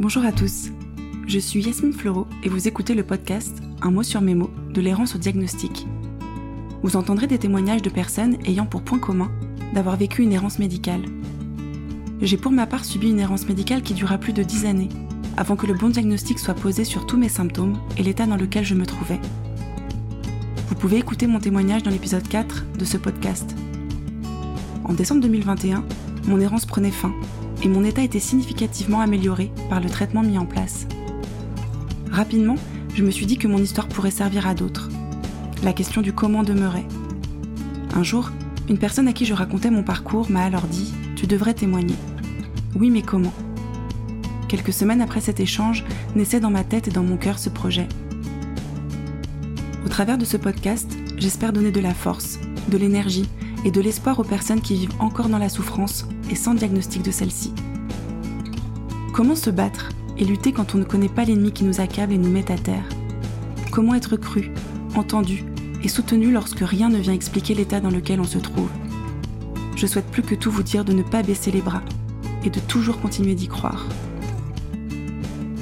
Bonjour à tous. Je suis Yasmine Fleureau et vous écoutez le podcast Un mot sur mes mots de l'errance au diagnostic. Vous entendrez des témoignages de personnes ayant pour point commun d'avoir vécu une errance médicale. J'ai pour ma part subi une errance médicale qui dura plus de 10 années avant que le bon diagnostic soit posé sur tous mes symptômes et l'état dans lequel je me trouvais. Vous pouvez écouter mon témoignage dans l'épisode 4 de ce podcast. En décembre 2021, mon errance prenait fin et mon état était significativement amélioré par le traitement mis en place. Rapidement, je me suis dit que mon histoire pourrait servir à d'autres. La question du comment demeurait. Un jour, une personne à qui je racontais mon parcours m'a alors dit ⁇ Tu devrais témoigner ⁇ Oui, mais comment? Quelques semaines après cet échange, naissait dans ma tête et dans mon cœur ce projet. Au travers de ce podcast, j'espère donner de la force, de l'énergie et de l'espoir aux personnes qui vivent encore dans la souffrance et sans diagnostic de celle-ci. Comment se battre et lutter quand on ne connaît pas l'ennemi qui nous accable et nous met à terre? Comment être cru, entendu et soutenu lorsque rien ne vient expliquer l'état dans lequel on se trouve? Je souhaite plus que tout vous dire de ne pas baisser les bras et de toujours continuer d'y croire.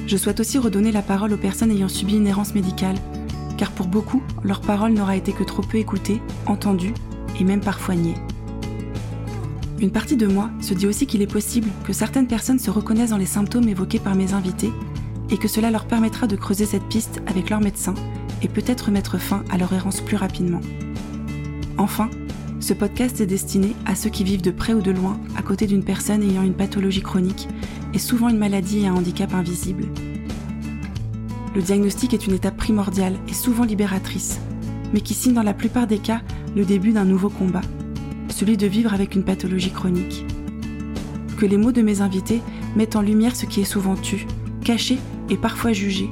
Je souhaite aussi redonner la parole aux personnes ayant subi une errance médicale, car pour beaucoup, leur parole n'aura été que trop peu écoutée, entendue et même parfois niée. Une partie de moi se dit aussi qu'il est possible que certaines personnes se reconnaissent dans les symptômes évoqués par mes invités et que cela leur permettra de creuser cette piste avec leur médecin et peut-être mettre fin à leur errance plus rapidement. Enfin, ce podcast est destiné à ceux qui vivent de près ou de loin à côté d'une personne ayant une pathologie chronique et souvent une maladie et un handicap invisible. Le diagnostic est une étape primordiale et souvent libératrice, mais qui signe dans la plupart des cas le début d'un nouveau combat celui de vivre avec une pathologie chronique. Que les mots de mes invités mettent en lumière ce qui est souvent tu, caché et parfois jugé.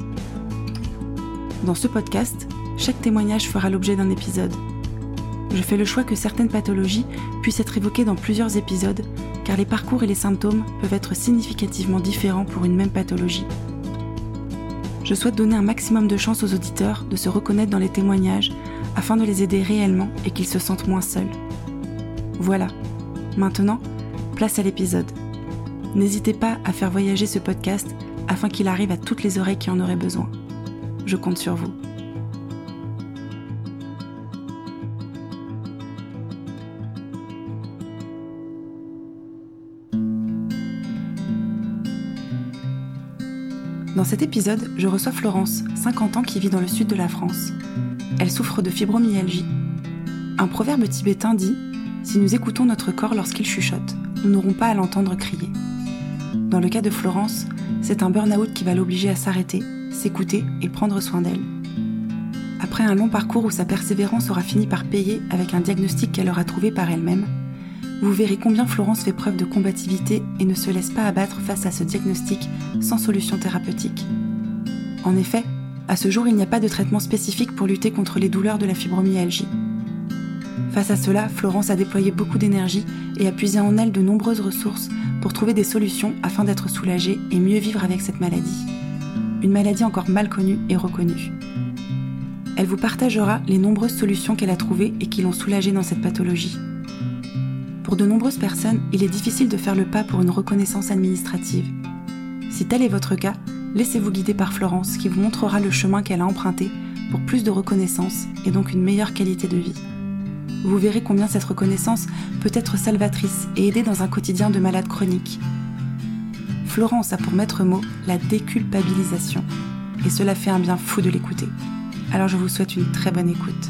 Dans ce podcast, chaque témoignage fera l'objet d'un épisode. Je fais le choix que certaines pathologies puissent être évoquées dans plusieurs épisodes, car les parcours et les symptômes peuvent être significativement différents pour une même pathologie. Je souhaite donner un maximum de chance aux auditeurs de se reconnaître dans les témoignages afin de les aider réellement et qu'ils se sentent moins seuls. Voilà. Maintenant, place à l'épisode. N'hésitez pas à faire voyager ce podcast afin qu'il arrive à toutes les oreilles qui en auraient besoin. Je compte sur vous. Dans cet épisode, je reçois Florence, 50 ans, qui vit dans le sud de la France. Elle souffre de fibromyalgie. Un proverbe tibétain dit si nous écoutons notre corps lorsqu'il chuchote, nous n'aurons pas à l'entendre crier. Dans le cas de Florence, c'est un burn-out qui va l'obliger à s'arrêter, s'écouter et prendre soin d'elle. Après un long parcours où sa persévérance aura fini par payer avec un diagnostic qu'elle aura trouvé par elle-même, vous verrez combien Florence fait preuve de combativité et ne se laisse pas abattre face à ce diagnostic sans solution thérapeutique. En effet, à ce jour, il n'y a pas de traitement spécifique pour lutter contre les douleurs de la fibromyalgie. Face à cela, Florence a déployé beaucoup d'énergie et a puisé en elle de nombreuses ressources pour trouver des solutions afin d'être soulagée et mieux vivre avec cette maladie. Une maladie encore mal connue et reconnue. Elle vous partagera les nombreuses solutions qu'elle a trouvées et qui l'ont soulagée dans cette pathologie. Pour de nombreuses personnes, il est difficile de faire le pas pour une reconnaissance administrative. Si tel est votre cas, laissez-vous guider par Florence qui vous montrera le chemin qu'elle a emprunté pour plus de reconnaissance et donc une meilleure qualité de vie vous verrez combien cette reconnaissance peut être salvatrice et aider dans un quotidien de malade chronique. Florence a pour maître mot la déculpabilisation, et cela fait un bien fou de l'écouter. Alors je vous souhaite une très bonne écoute.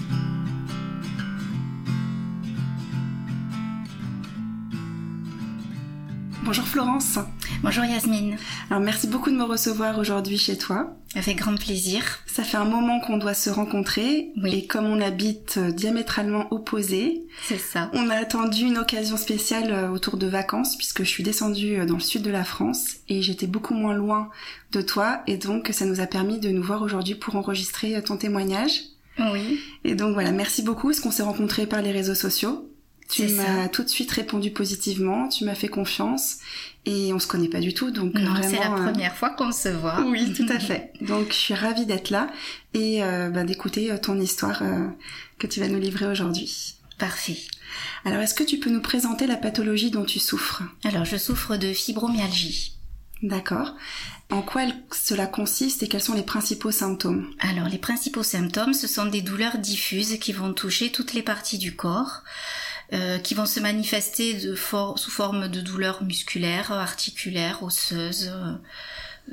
Bonjour Florence. Bonjour Yasmine. Alors merci beaucoup de me recevoir aujourd'hui chez toi. Avec grand plaisir. Ça fait un moment qu'on doit se rencontrer oui. et comme on habite euh, diamétralement opposés, c'est ça. On a attendu une occasion spéciale euh, autour de vacances puisque je suis descendue euh, dans le sud de la France et j'étais beaucoup moins loin de toi et donc ça nous a permis de nous voir aujourd'hui pour enregistrer ton témoignage. Oui. Et donc voilà, merci beaucoup. Est-ce qu'on s'est rencontrés par les réseaux sociaux tu m'as tout de suite répondu positivement, tu m'as fait confiance et on se connaît pas du tout, donc c'est la première fois qu'on se voit. Oui, tout à fait. Donc je suis ravie d'être là et euh, bah, d'écouter euh, ton histoire euh, que tu vas nous livrer aujourd'hui. Parfait. Alors est-ce que tu peux nous présenter la pathologie dont tu souffres? Alors je souffre de fibromyalgie. D'accord. En quoi cela consiste et quels sont les principaux symptômes? Alors, les principaux symptômes, ce sont des douleurs diffuses qui vont toucher toutes les parties du corps. Euh, qui vont se manifester de sous forme de douleurs musculaires, articulaires, osseuses, euh,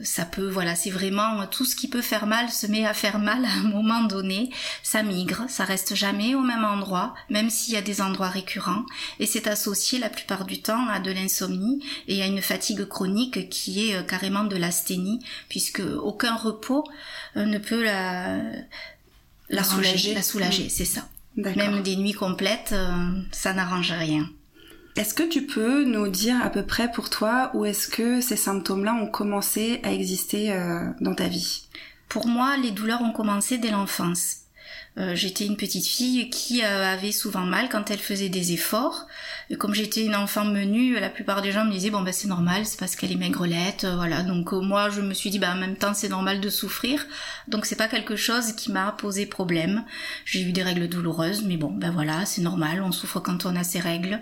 ça peut, voilà, c'est vraiment tout ce qui peut faire mal se met à faire mal à un moment donné. Ça migre, ça reste jamais au même endroit, même s'il y a des endroits récurrents. Et c'est associé la plupart du temps à de l'insomnie et à une fatigue chronique qui est euh, carrément de l'asthénie, puisque aucun repos euh, ne peut la, la, soulager. La soulager, c'est ça. Même des nuits complètes, euh, ça n'arrange rien. Est-ce que tu peux nous dire à peu près pour toi où est-ce que ces symptômes-là ont commencé à exister euh, dans ta vie? Pour moi, les douleurs ont commencé dès l'enfance. Euh, j'étais une petite fille qui euh, avait souvent mal quand elle faisait des efforts. Et comme j'étais une enfant menue, la plupart des gens me disaient bon ben c'est normal, c'est parce qu'elle est maigrelette, euh, voilà. Donc moi je me suis dit bah en même temps c'est normal de souffrir. Donc c'est pas quelque chose qui m'a posé problème. J'ai eu des règles douloureuses, mais bon ben voilà c'est normal, on souffre quand on a ses règles.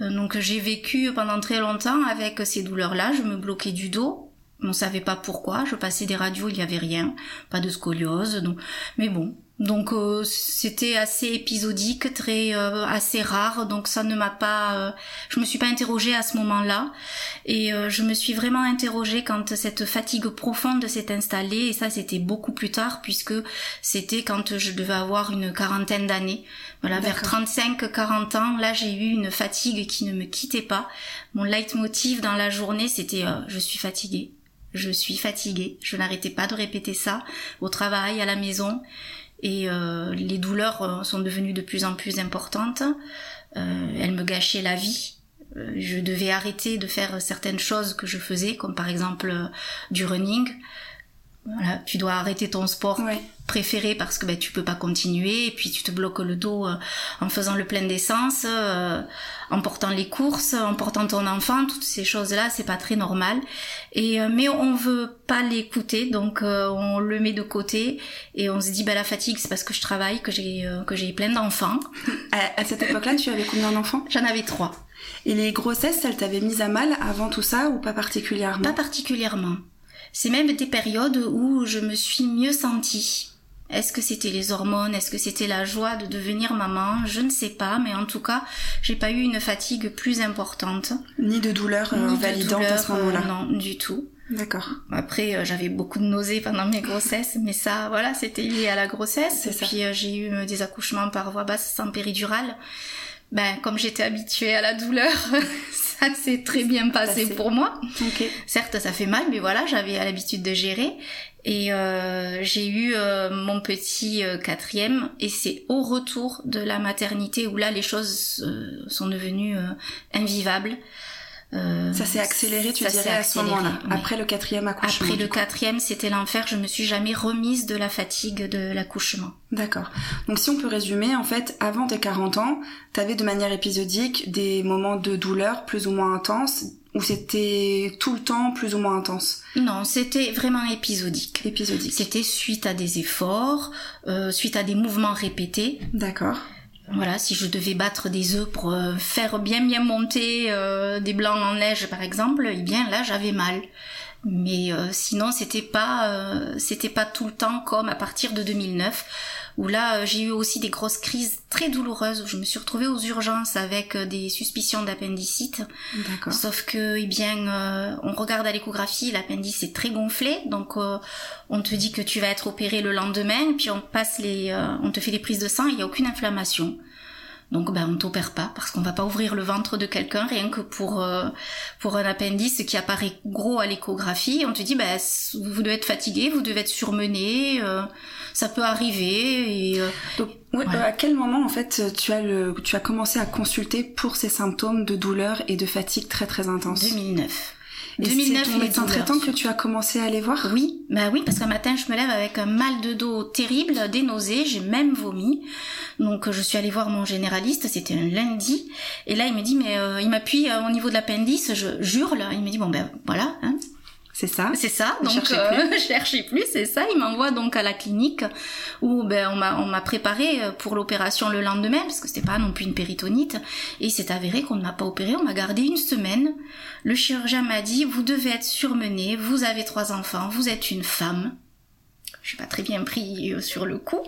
donc j'ai vécu pendant très longtemps avec ces douleurs là. Je me bloquais du dos on savait pas pourquoi. Je passais des radios, il y avait rien, pas de scoliose. Donc, mais bon, donc euh, c'était assez épisodique, très euh, assez rare. Donc ça ne m'a pas, euh, je me suis pas interrogée à ce moment-là, et je me suis vraiment interrogée quand cette fatigue profonde s'est installée. Et ça c'était beaucoup plus tard puisque c'était quand je devais avoir une quarantaine d'années. Voilà, vers 35-40 ans, là j'ai eu une fatigue qui ne me quittait pas. Mon leitmotiv dans la journée c'était je suis fatiguée je suis fatiguée. Je n'arrêtais pas de répéter ça au travail, à la maison. Et euh, les douleurs euh, sont devenues de plus en plus importantes. Euh, elles me gâchaient la vie. Je devais arrêter de faire certaines choses que je faisais, comme par exemple du running. Voilà, tu dois arrêter ton sport préféré parce que ben, tu peux pas continuer et puis tu te bloques le dos en faisant le plein d'essence en portant les courses, en portant ton enfant, toutes ces choses-là, c'est pas très normal. Et euh, mais on veut pas l'écouter, donc euh, on le met de côté et on se dit bah la fatigue c'est parce que je travaille, que j'ai euh, que j'ai plein d'enfants. À, cette époque-là, tu avais combien d'enfants? J'en avais trois. Et les grossesses, elles t'avaient mise à mal avant tout ça ou pas particulièrement? Pas particulièrement. C'est même des périodes où je me suis mieux sentie. Est-ce que c'était les hormones? Est-ce que c'était la joie de devenir maman? Je ne sais pas, mais en tout cas, j'ai pas eu une fatigue plus importante. Ni de douleur euh, validante à ce moment-là. Euh, non, du tout. D'accord. Après, euh, j'avais beaucoup de nausées pendant mes grossesses, mais ça, voilà, c'était lié à la grossesse. Et puis j'ai eu des accouchements par voie basse sans péridurale. Ben, comme j'étais habituée à la douleur, ça s'est très bien passé, pour moi. Okay. Certes, ça fait mal, mais voilà, j'avais l'habitude de gérer. Et euh, j'ai eu euh, mon petit euh, quatrième et c'est au retour de la maternité où là les choses sont devenues invivables. Ça s'est accéléré, tu dirais, à ce moment-là, après le quatrième accouchement. Après le quatrième, c'était l'enfer. Je me suis jamais remise de la fatigue de l'accouchement. D'accord. Donc si on peut résumer, en fait, avant tes 40 ans, tu avais de manière épisodique des moments de douleur plus ou moins intenses, ou c'était tout le temps plus ou moins intense? Non, c'était vraiment épisodique. Épisodique. C'était suite à des efforts, euh, suite à des mouvements répétés. D'accord. Voilà, si je devais battre des œufs pour euh, faire bien bien monter euh, des blancs en neige par exemple, eh bien là j'avais mal. Mais sinon c'était pas c'était pas tout le temps comme à partir de 2009 où là euh, j'ai eu aussi des grosses crises très douloureuses où je me suis retrouvée aux urgences avec euh, des suspicions d'appendicite. Sauf que, eh bien, euh, on regarde à l'échographie, l'appendice est très gonflé, donc on te dit que tu vas être opéré le lendemain, puis on passe les, on te fait des prises de sang, il n'y a aucune inflammation. Donc ben on t'opère pas parce qu'on va pas ouvrir le ventre de quelqu'un rien que pour pour un appendice qui apparaît gros à l'échographie. On te dit ben vous devez être fatigué, vous devez être surmené ça peut arriver. Et, euh, Donc, à quel moment en fait tu as le, tu as commencé à consulter pour ces symptômes de douleur et de fatigue très très intenses 2009. Et 2009, c'est médecin traitant que tu as commencé à aller voir? Oui, bah oui, parce qu'un matin je me lève avec un mal de dos terrible, des nausées, j'ai même vomi. Donc je suis allée voir mon généraliste, c'était un lundi, et là il me dit mais euh, il m'appuie euh, au niveau de l'appendice, je jure là, il me dit bon ben voilà, hein, C'est ça. C'est ça. Donc euh, cherchez plus, c'est ça. Il m'envoie donc à la clinique où ben on m'a on m'a préparé euh, pour l'opération le lendemain parce que c'était pas non plus une péritonite et il s'est avéré qu'on ne m'a pas opéré. On m'a gardé une semaine. Le chirurgien m'a dit vous devez être surmenée. Vous avez trois enfants. Vous êtes une femme je suis pas très bien pris euh, sur le coup.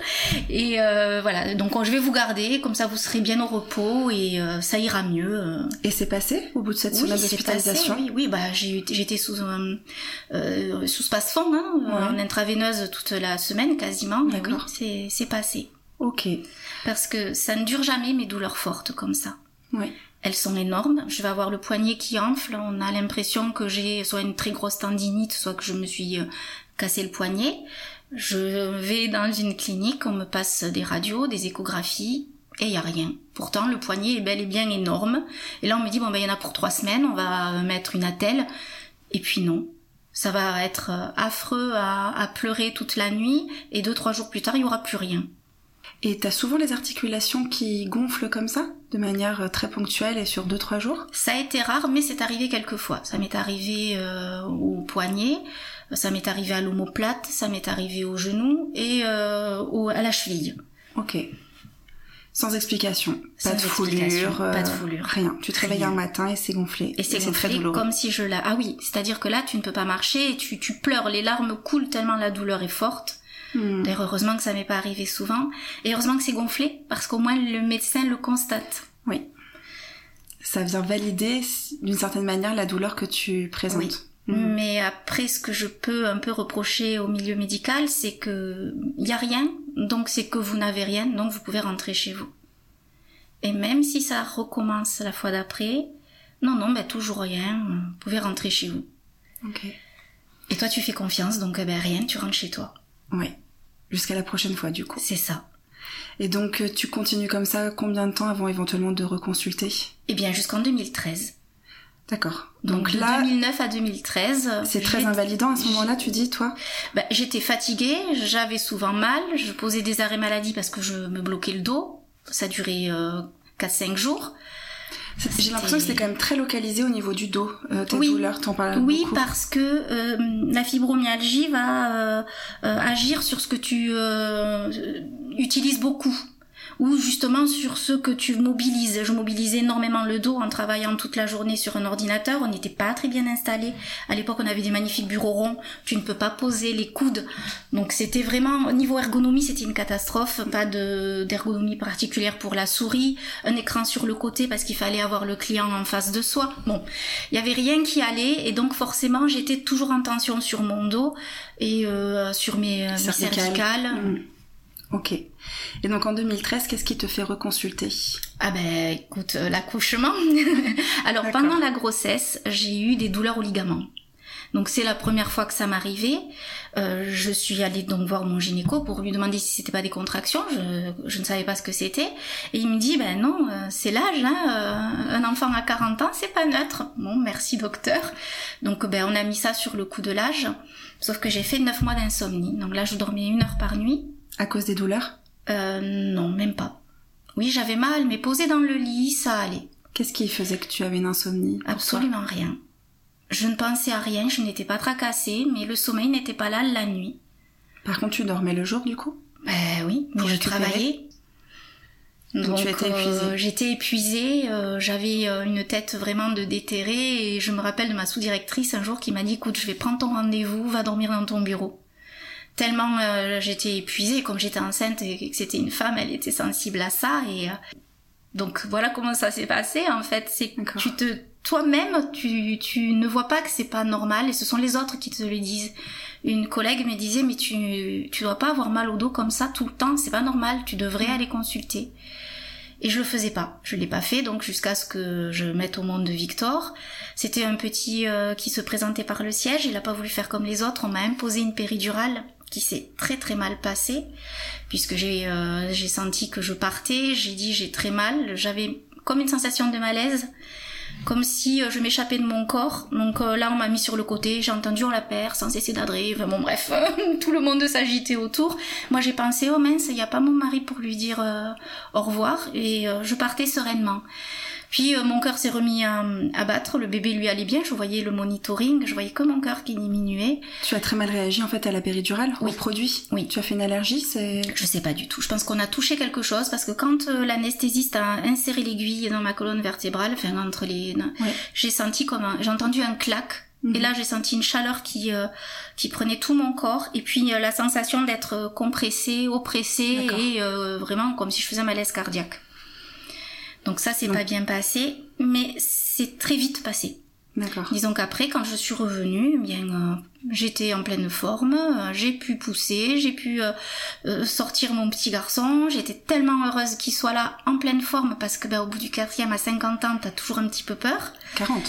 Et euh, voilà, donc je vais vous garder, comme ça vous serez bien au repos et euh, ça ira mieux. Et c'est passé au bout de cette semaine d'hospitalisation? Oui, oui, bah j'étais sous sous space-fond, hein, en intraveineuse toute la semaine quasiment. D'accord. Oui, c'est passé. Ok. Parce que ça ne dure jamais mes douleurs fortes comme ça. Oui. Elles sont énormes. Je vais avoir le poignet qui enfle. On a l'impression que j'ai soit une très grosse tendinite, soit que je me suis cassé le poignet. Je vais dans une clinique, on me passe des radios, des échographies, et il y a rien. Pourtant, le poignet est bel et bien énorme. Et là, on me dit, bon, ben, il y en a pour trois semaines, on va mettre une attelle. Et puis non. Ça va être euh, affreux à, à pleurer toute la nuit, et deux, trois jours plus tard, il y aura plus rien. Et t'as souvent les articulations qui gonflent comme ça, de manière euh, très ponctuelle et sur deux, trois jours? Ça a été rare, mais c'est arrivé quelques fois. Ça m'est arrivé euh, au poignet, ça m'est arrivé à l'omoplate, ça m'est arrivé au genou et euh, à la cheville. Ok. Sans explication. Pas de, foulure, pas de foulure. Rien. Tu te réveilles un matin et c'est gonflé. Et c'est très douloureux. comme si je la... Ah oui, c'est-à-dire que là, tu ne peux pas marcher et tu, tu pleures. Les larmes coulent tellement la douleur est forte. Hmm. D'ailleurs, heureusement que ça m'est pas arrivé souvent. Et heureusement que c'est gonflé, parce qu'au moins le médecin le constate. Oui. Ça vient valider, d'une certaine manière, la douleur que tu présentes. Mais après, ce que je peux un peu reprocher au milieu médical, c'est que il y a rien, donc c'est que vous n'avez rien, donc vous pouvez rentrer chez vous. Et même si ça recommence la fois d'après, non, non, ben toujours rien, vous pouvez rentrer chez vous. Ok. Et toi, tu fais confiance, donc ben rien, tu rentres chez toi. Oui. Jusqu'à la prochaine fois, du coup. C'est ça. Et donc, tu continues comme ça combien de temps avant éventuellement de reconsulter? Eh bien, jusqu'en 2013. D'accord. Donc, de là, 2009 à 2013. C'est très invalidant à ce moment-là, tu dis, toi? Bah, J'étais fatiguée, j'avais souvent mal, je posais des arrêts maladie parce que je me bloquais le dos. Ça durait euh, 4-5 jours. J'ai l'impression que c'était quand même très localisé au niveau du dos, euh, tes oui. douleurs, t'en parles Oui, parce que euh, la fibromyalgie va euh, euh, agir sur ce que tu euh, utilises beaucoup ou justement sur ce que tu mobilises. Je mobilisais énormément le dos en travaillant toute la journée sur un ordinateur. On n'était pas très bien installé. À l'époque, on avait des magnifiques bureaux ronds. Tu ne peux pas poser les coudes. Donc c'était vraiment, au niveau ergonomie, c'était une catastrophe. Pas de, d'ergonomie particulière pour la souris. Un écran sur le côté parce qu'il fallait avoir le client en face de soi. Bon, il y avait rien qui allait et donc forcément, j'étais toujours en tension sur mon dos et euh, sur mes, euh, cervicales. Mmh. Ok. Et donc en 2013, qu'est-ce qui te fait reconsulter? Ah ben écoute, euh, l'accouchement. Alors pendant la grossesse, j'ai eu des douleurs aux ligaments. Donc c'est la première fois que ça m'arrivait. Euh, je suis allée donc voir mon gynéco pour lui demander si c'était pas des contractions. Je, je, ne savais pas ce que c'était. Et il me dit ben non, euh, c'est l'âge. Hein, euh, un enfant à 40 ans, c'est pas neutre. Bon, merci docteur. Donc ben on a mis ça sur le coup de l'âge. Sauf que j'ai fait 9 mois d'insomnie. Donc là je dormais une heure par nuit. À cause des douleurs? Euh, non, même pas. Oui, j'avais mal, mais posé dans le lit, ça allait. Qu'est-ce qui faisait que tu avais une insomnie Absolument rien. Je ne pensais à rien, je n'étais pas tracassée, mais le sommeil n'était pas là la nuit. Par contre, tu dormais le jour, du coup? Ben oui, mais je travaillais. Donc, tu étais épuisée. Euh, j'étais épuisée, euh, j'avais euh, une tête vraiment de déterré et je me rappelle de ma sous-directrice un jour qui m'a dit écoute, je vais prendre ton rendez-vous, va dormir dans ton bureau tellement euh, j'étais épuisée, comme j'étais enceinte et que c'était une femme, elle était sensible à ça et euh, donc voilà comment ça s'est passé en fait. C'est que tu te toi-même tu, tu ne vois pas que c'est pas normal et ce sont les autres qui te le disent. Une collègue me disait mais tu tu dois pas avoir mal au dos comme ça tout le temps, c'est pas normal, tu devrais mm. aller consulter. Et je le faisais pas. Je l'ai pas fait, donc jusqu'à ce que je mette au monde de Victor. C'était un petit euh, qui se présentait par le siège. Il a pas voulu faire comme les autres. On m'a imposé une péridurale qui s'est très très mal passé puisque j'ai euh, j'ai senti que je partais, j'ai dit j'ai très mal, j'avais comme une sensation de malaise, comme si euh, je m'échappais de mon corps. Donc euh, là on m'a mis sur le côté, j'ai entendu on la perd sans cesser d'adrer, enfin, bon bref, tout le monde s'agitait autour. Moi j'ai pensé oh mince, il n'y a pas mon mari pour lui dire au revoir et je partais sereinement. Puis euh, mon cœur s'est remis à, à, battre, le bébé lui allait bien, je voyais le monitoring, je voyais que mon cœur qui diminuait. Tu as très mal réagi en fait à la péridurale, oui. au produit Oui. Tu as fait une allergie c'est... Je sais pas du tout, je pense qu'on a touché quelque chose parce que quand euh, l'anesthésiste a inséré l'aiguille dans ma colonne vertébrale, enfin entre les... Ouais. J'ai senti comme un... J'ai entendu un clac Mhm. et là, j'ai senti une chaleur qui euh, qui prenait tout mon corps et puis euh, la sensation d'être compressée, oppressée D'accord. et euh, vraiment comme si je faisais un malaise cardiaque. Donc ça, c'est pas bien passé, mais c'est très vite passé. D'accord. Disons qu'après, quand je suis revenue, eh bien, euh, j'étais en pleine forme, euh, j'ai pu pousser, j'ai pu euh, sortir mon petit garçon, j'étais tellement heureuse qu'il soit là en pleine forme parce que ben, au bout du quatrième à 50 ans, t'as toujours un petit peu peur. 40.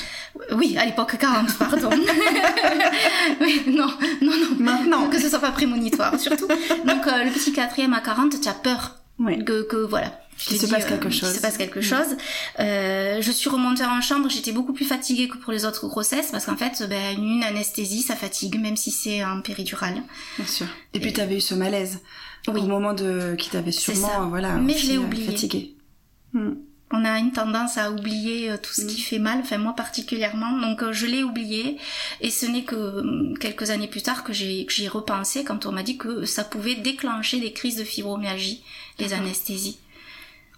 Oui, à l'époque 40, pardon. oui, non, non, non. Maintenant. Que ce soit pas prémonitoire, surtout. Donc le petit quatrième à 40, tu as peur que, que voilà. Qu'il se dis, passe euh, quelque qu'il chose. se passe quelque Mm. chose. Euh, je suis remontée en chambre, j'étais beaucoup plus fatiguée que pour les autres grossesses parce qu'en fait, ben, une anesthésie, ça fatigue, même si c'est en péridurale. Bien sûr. Et puis tu avais eu ce malaise Oui. au moment de qui t'avait sûrement voilà Mais je l'ai euh, oublié. fatigué. Hmm. On a une tendance à oublier euh, tout ce Mm. qui fait mal, enfin moi particulièrement, donc euh, je l'ai oublié et ce n'est que euh, quelques années plus tard que j'y repensé quand on m'a dit que ça pouvait déclencher des crises de fibromyalgie, les anesthésies.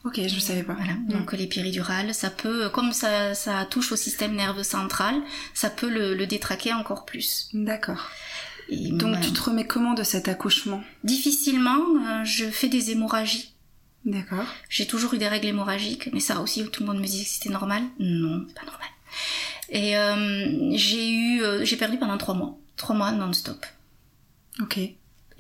Ok, je savais pas. Voilà. Hmm. Donc les péridurales, ça peut, comme ça, ça touche au système nerveux central, ça peut le, le détraquer encore plus. D'accord. Et Donc tu te remets comment de cet accouchement? Difficilement, euh, je fais des hémorragies. D'accord. J'ai toujours eu des règles hémorragiques, mais ça aussi, tout le monde me disait que c'était normal. Non, c'est pas normal. Et euh, j'ai eu, euh, j'ai perdu pendant trois mois, trois mois non-stop, Ok.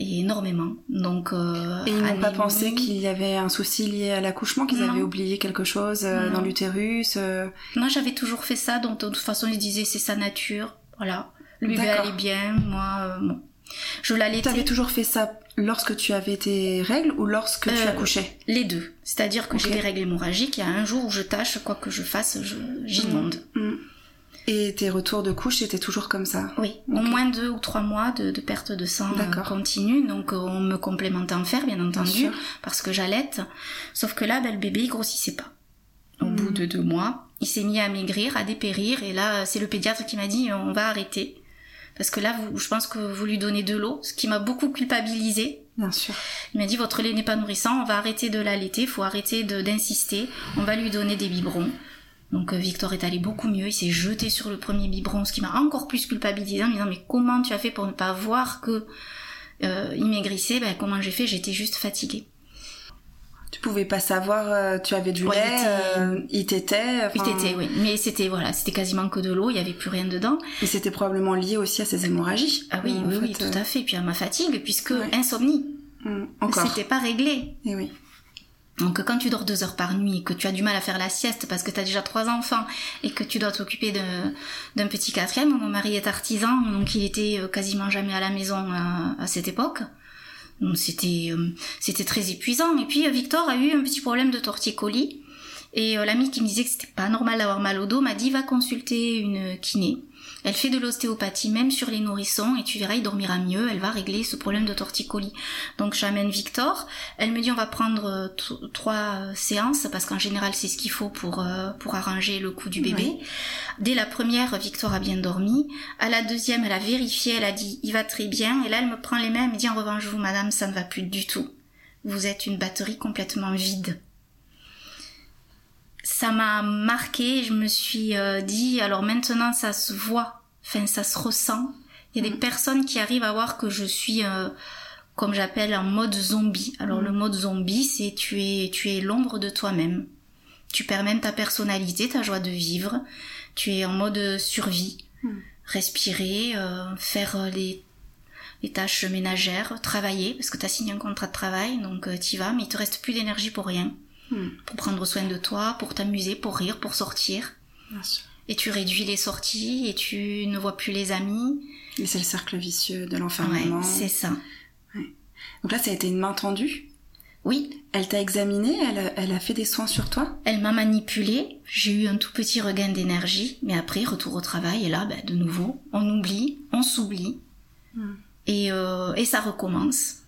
Et et énormément. Donc euh, ils n'ont pas pensé qu'il y avait un souci lié à l'accouchement, qu'ils avaient oublié quelque chose euh, dans l'utérus euh, Moi, j'avais toujours fait ça, donc de toute façon, ils disaient c'est sa nature, voilà. Le bébé allait bien, moi, euh, bon. Je l'allaitais. Tu avais toujours fait ça lorsque tu avais tes règles ou lorsque tu accouchais? Les deux. C'est-à-dire que j'ai des règles hémorragiques, il y a un jour où je tâche, quoi que je fasse, je, j'inonde. Et tes retours de couche étaient toujours comme ça? Oui, au moins deux ou trois mois de, de perte de sang euh, continue, donc euh, on me complémentait en fer, bien entendu, parce que j'allaite. Sauf que là, ben, le bébé, il grossissait pas. Au Hmm. bout de deux mois, il s'est mis à maigrir, à dépérir, et là, c'est le pédiatre qui m'a dit, euh, on va arrêter. Parce que là, vous, je pense que vous lui donnez de l'eau, ce qui m'a beaucoup culpabilisée. Bien sûr. Il m'a dit, votre lait n'est pas nourrissant, on va arrêter de l'allaiter, faut arrêter d'insister, on va lui donner des biberons. Donc euh, Victor est allé beaucoup mieux, il s'est jeté sur le premier biberon, ce qui m'a encore plus culpabilisé en me disant, mais comment tu as fait pour ne pas voir que euh, il maigrissait? Ben comment j'ai fait? J'étais juste fatiguée. Tu pouvais pas savoir, euh, tu avais du Ouais, lait, il était- euh, il t'était. Il enfin, était, oui, mais c'était voilà, c'était quasiment que de l'eau, il y avait plus rien dedans. Et c'était probablement lié aussi à ces hémorragies. Ah oui, oui, oui, tout à fait. Puis à ma fatigue, puisque Ouais. insomnie, hmm, Encore. c'était pas réglé. Et oui. Donc quand tu dors deux heures par nuit, que tu as du mal à faire la sieste parce que tu as déjà trois enfants et que tu dois t'occuper d'un petit quatrième, mon mari est artisan, donc il était euh, quasiment jamais à la maison à, à cette époque. Donc c'était euh, c'était très épuisant. Et puis euh, Victor a eu un petit problème de torticolis. Et euh, l'amie qui me disait que c'était pas normal d'avoir mal au dos m'a dit va consulter une kiné. Elle fait de l'ostéopathie même sur les nourrissons et tu verras il dormira mieux, elle va régler ce problème de torticolis. Donc j'amène Victor, elle me dit on va prendre euh, trois euh, séances parce qu'en général c'est ce qu'il faut pour euh, pour arranger le cou du bébé. Dès la première Victor a bien dormi, à la deuxième elle a vérifié, elle a dit il va très bien et là elle me prend les mains et me dit en revanche vous madame ça ne va plus du tout. Vous êtes une batterie complètement vide ça m'a marqué. Je me suis euh, dit, alors maintenant ça se voit, enfin ça se ressent. Il y a des Mhm. personnes qui arrivent à voir que je suis, euh, comme j'appelle, en mode zombie. Alors Mhm. le mode zombie, c'est tu es, tu es l'ombre de toi-même. Tu perds même ta personnalité, ta joie de vivre. Tu es en mode survie. Mhm. Respirer, euh, faire euh, les les tâches ménagères, travailler, parce que tu as signé un contrat de travail, donc tu t'y vas, mais il te reste plus d'énergie pour rien Hmm, pour prendre soin de toi, pour t'amuser, pour rire, pour sortir. bien sûr. Et tu réduis les sorties et tu ne vois plus les amis. Et c'est le cercle vicieux de Ouais, l'enfermement. c'est ça. Donc là, ça a été une main tendue? Oui, Elle t'a examiné, elle a, elle a fait des soins sur toi? elle m'a manipulée. J'ai eu un tout petit regain d'énergie, mais après retour au travail et là, ben, de nouveau, on oublie, on s'oublie Hmm. et, euh, et ça recommence.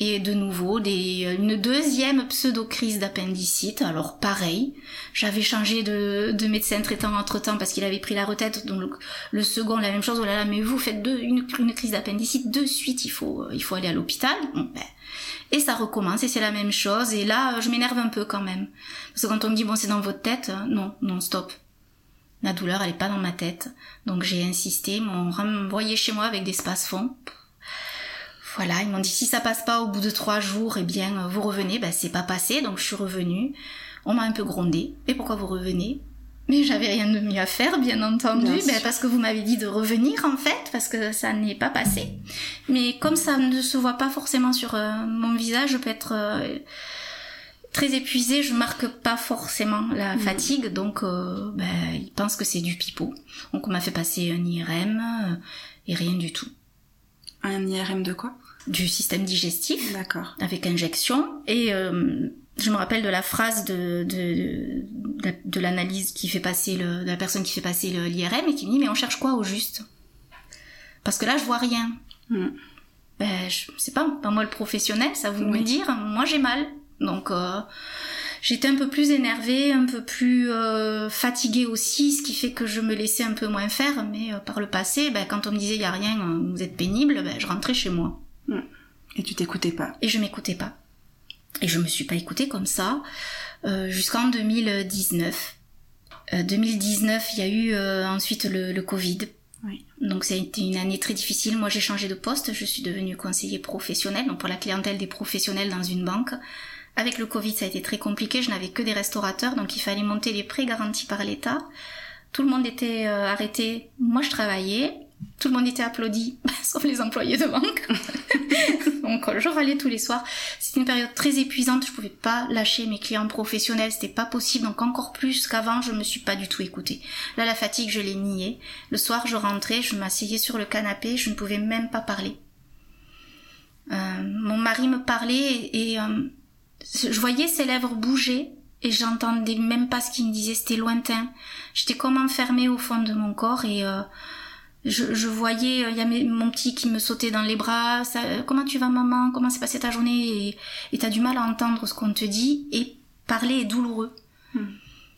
Et de nouveau, des, une deuxième pseudo-crise d'appendicite. Alors pareil, j'avais changé de, de médecin traitant entre-temps parce qu'il avait pris la retraite. Donc le, second, la même chose. Oh là là, mais vous faites deux, une, une crise d'appendicite de suite, il faut, il faut aller à l'hôpital. Bon, ben, et ça recommence et c'est la même chose. Et là, je m'énerve un peu quand même. Parce que quand on me dit, bon, c'est dans votre tête, non, non, stop. La douleur, elle est pas dans ma tête. Donc j'ai insisté, m'ont renvoyé chez moi avec des spasmes voilà, ils m'ont dit si ça passe pas au bout de trois jours, eh bien vous revenez. Ben c'est pas passé, donc je suis revenue. On m'a un peu grondé. Et pourquoi vous revenez? Mais j'avais rien de mieux à faire, bien entendu, ben, parce que vous m'avez dit de revenir en fait, parce que ça n'est pas passé. Mais comme ça ne se voit pas forcément sur euh, mon visage, je peux être euh, très épuisée, je marque pas forcément la mm. fatigue, donc euh, ben, ils pensent que c'est du pipeau. Donc on m'a fait passer un IRM et rien du tout. Un IRM de quoi? Du système digestif. D'accord. Avec injection. Et euh, je me rappelle de la phrase de, de, de, l'analyse qui fait passer le, de la personne qui fait passer l'IRM et qui me dit mais on cherche quoi au juste? Parce que là je vois rien. Hmm. Ben je sais pas, pas moi le professionnel, ça vous me dire. Moi j'ai mal. Donc euh, J'étais un peu plus énervée, un peu plus euh, fatiguée aussi, ce qui fait que je me laissais un peu moins faire. Mais euh, par le passé, ben, quand on me disait il y a rien, euh, vous êtes pénible, ben, je rentrais chez moi. Et tu t'écoutais pas Et je m'écoutais pas. Et je me suis pas écoutée comme ça jusqu'en 2019. 2019, il y a eu ensuite le, le Covid. Oui. Donc ça a été une année très difficile. Moi j'ai changé de poste, je suis devenue conseiller professionnel, donc pour la clientèle des professionnels dans une banque. Avec le Covid, ça a été très compliqué. Je n'avais que des restaurateurs, donc il fallait monter les prêts garantis par l'État. Tout le monde était euh, arrêté. Moi, je travaillais. Tout le monde était applaudi, sauf les employés de banque. donc, je râlais tous les soirs. C'était une période très épuisante. Je pouvais pas lâcher mes clients professionnels. C'était pas possible. Donc, encore plus qu'avant, je me suis pas du tout écoutée. Là, la fatigue, je l'ai niée. Le soir, je rentrais, je m'asseyais sur le canapé. Je ne pouvais même pas parler. Euh, mon mari me parlait et, euh, je voyais ses lèvres bouger et j'entendais même pas ce qu'il me disait, c'était lointain. J'étais comme enfermée au fond de mon corps et euh, je, je, voyais, il y a mon petit qui me sautait dans les bras, ça, comment tu vas maman, comment s'est passée ta journée et t'as du mal à entendre ce qu'on te dit et parler est douloureux. Hmm.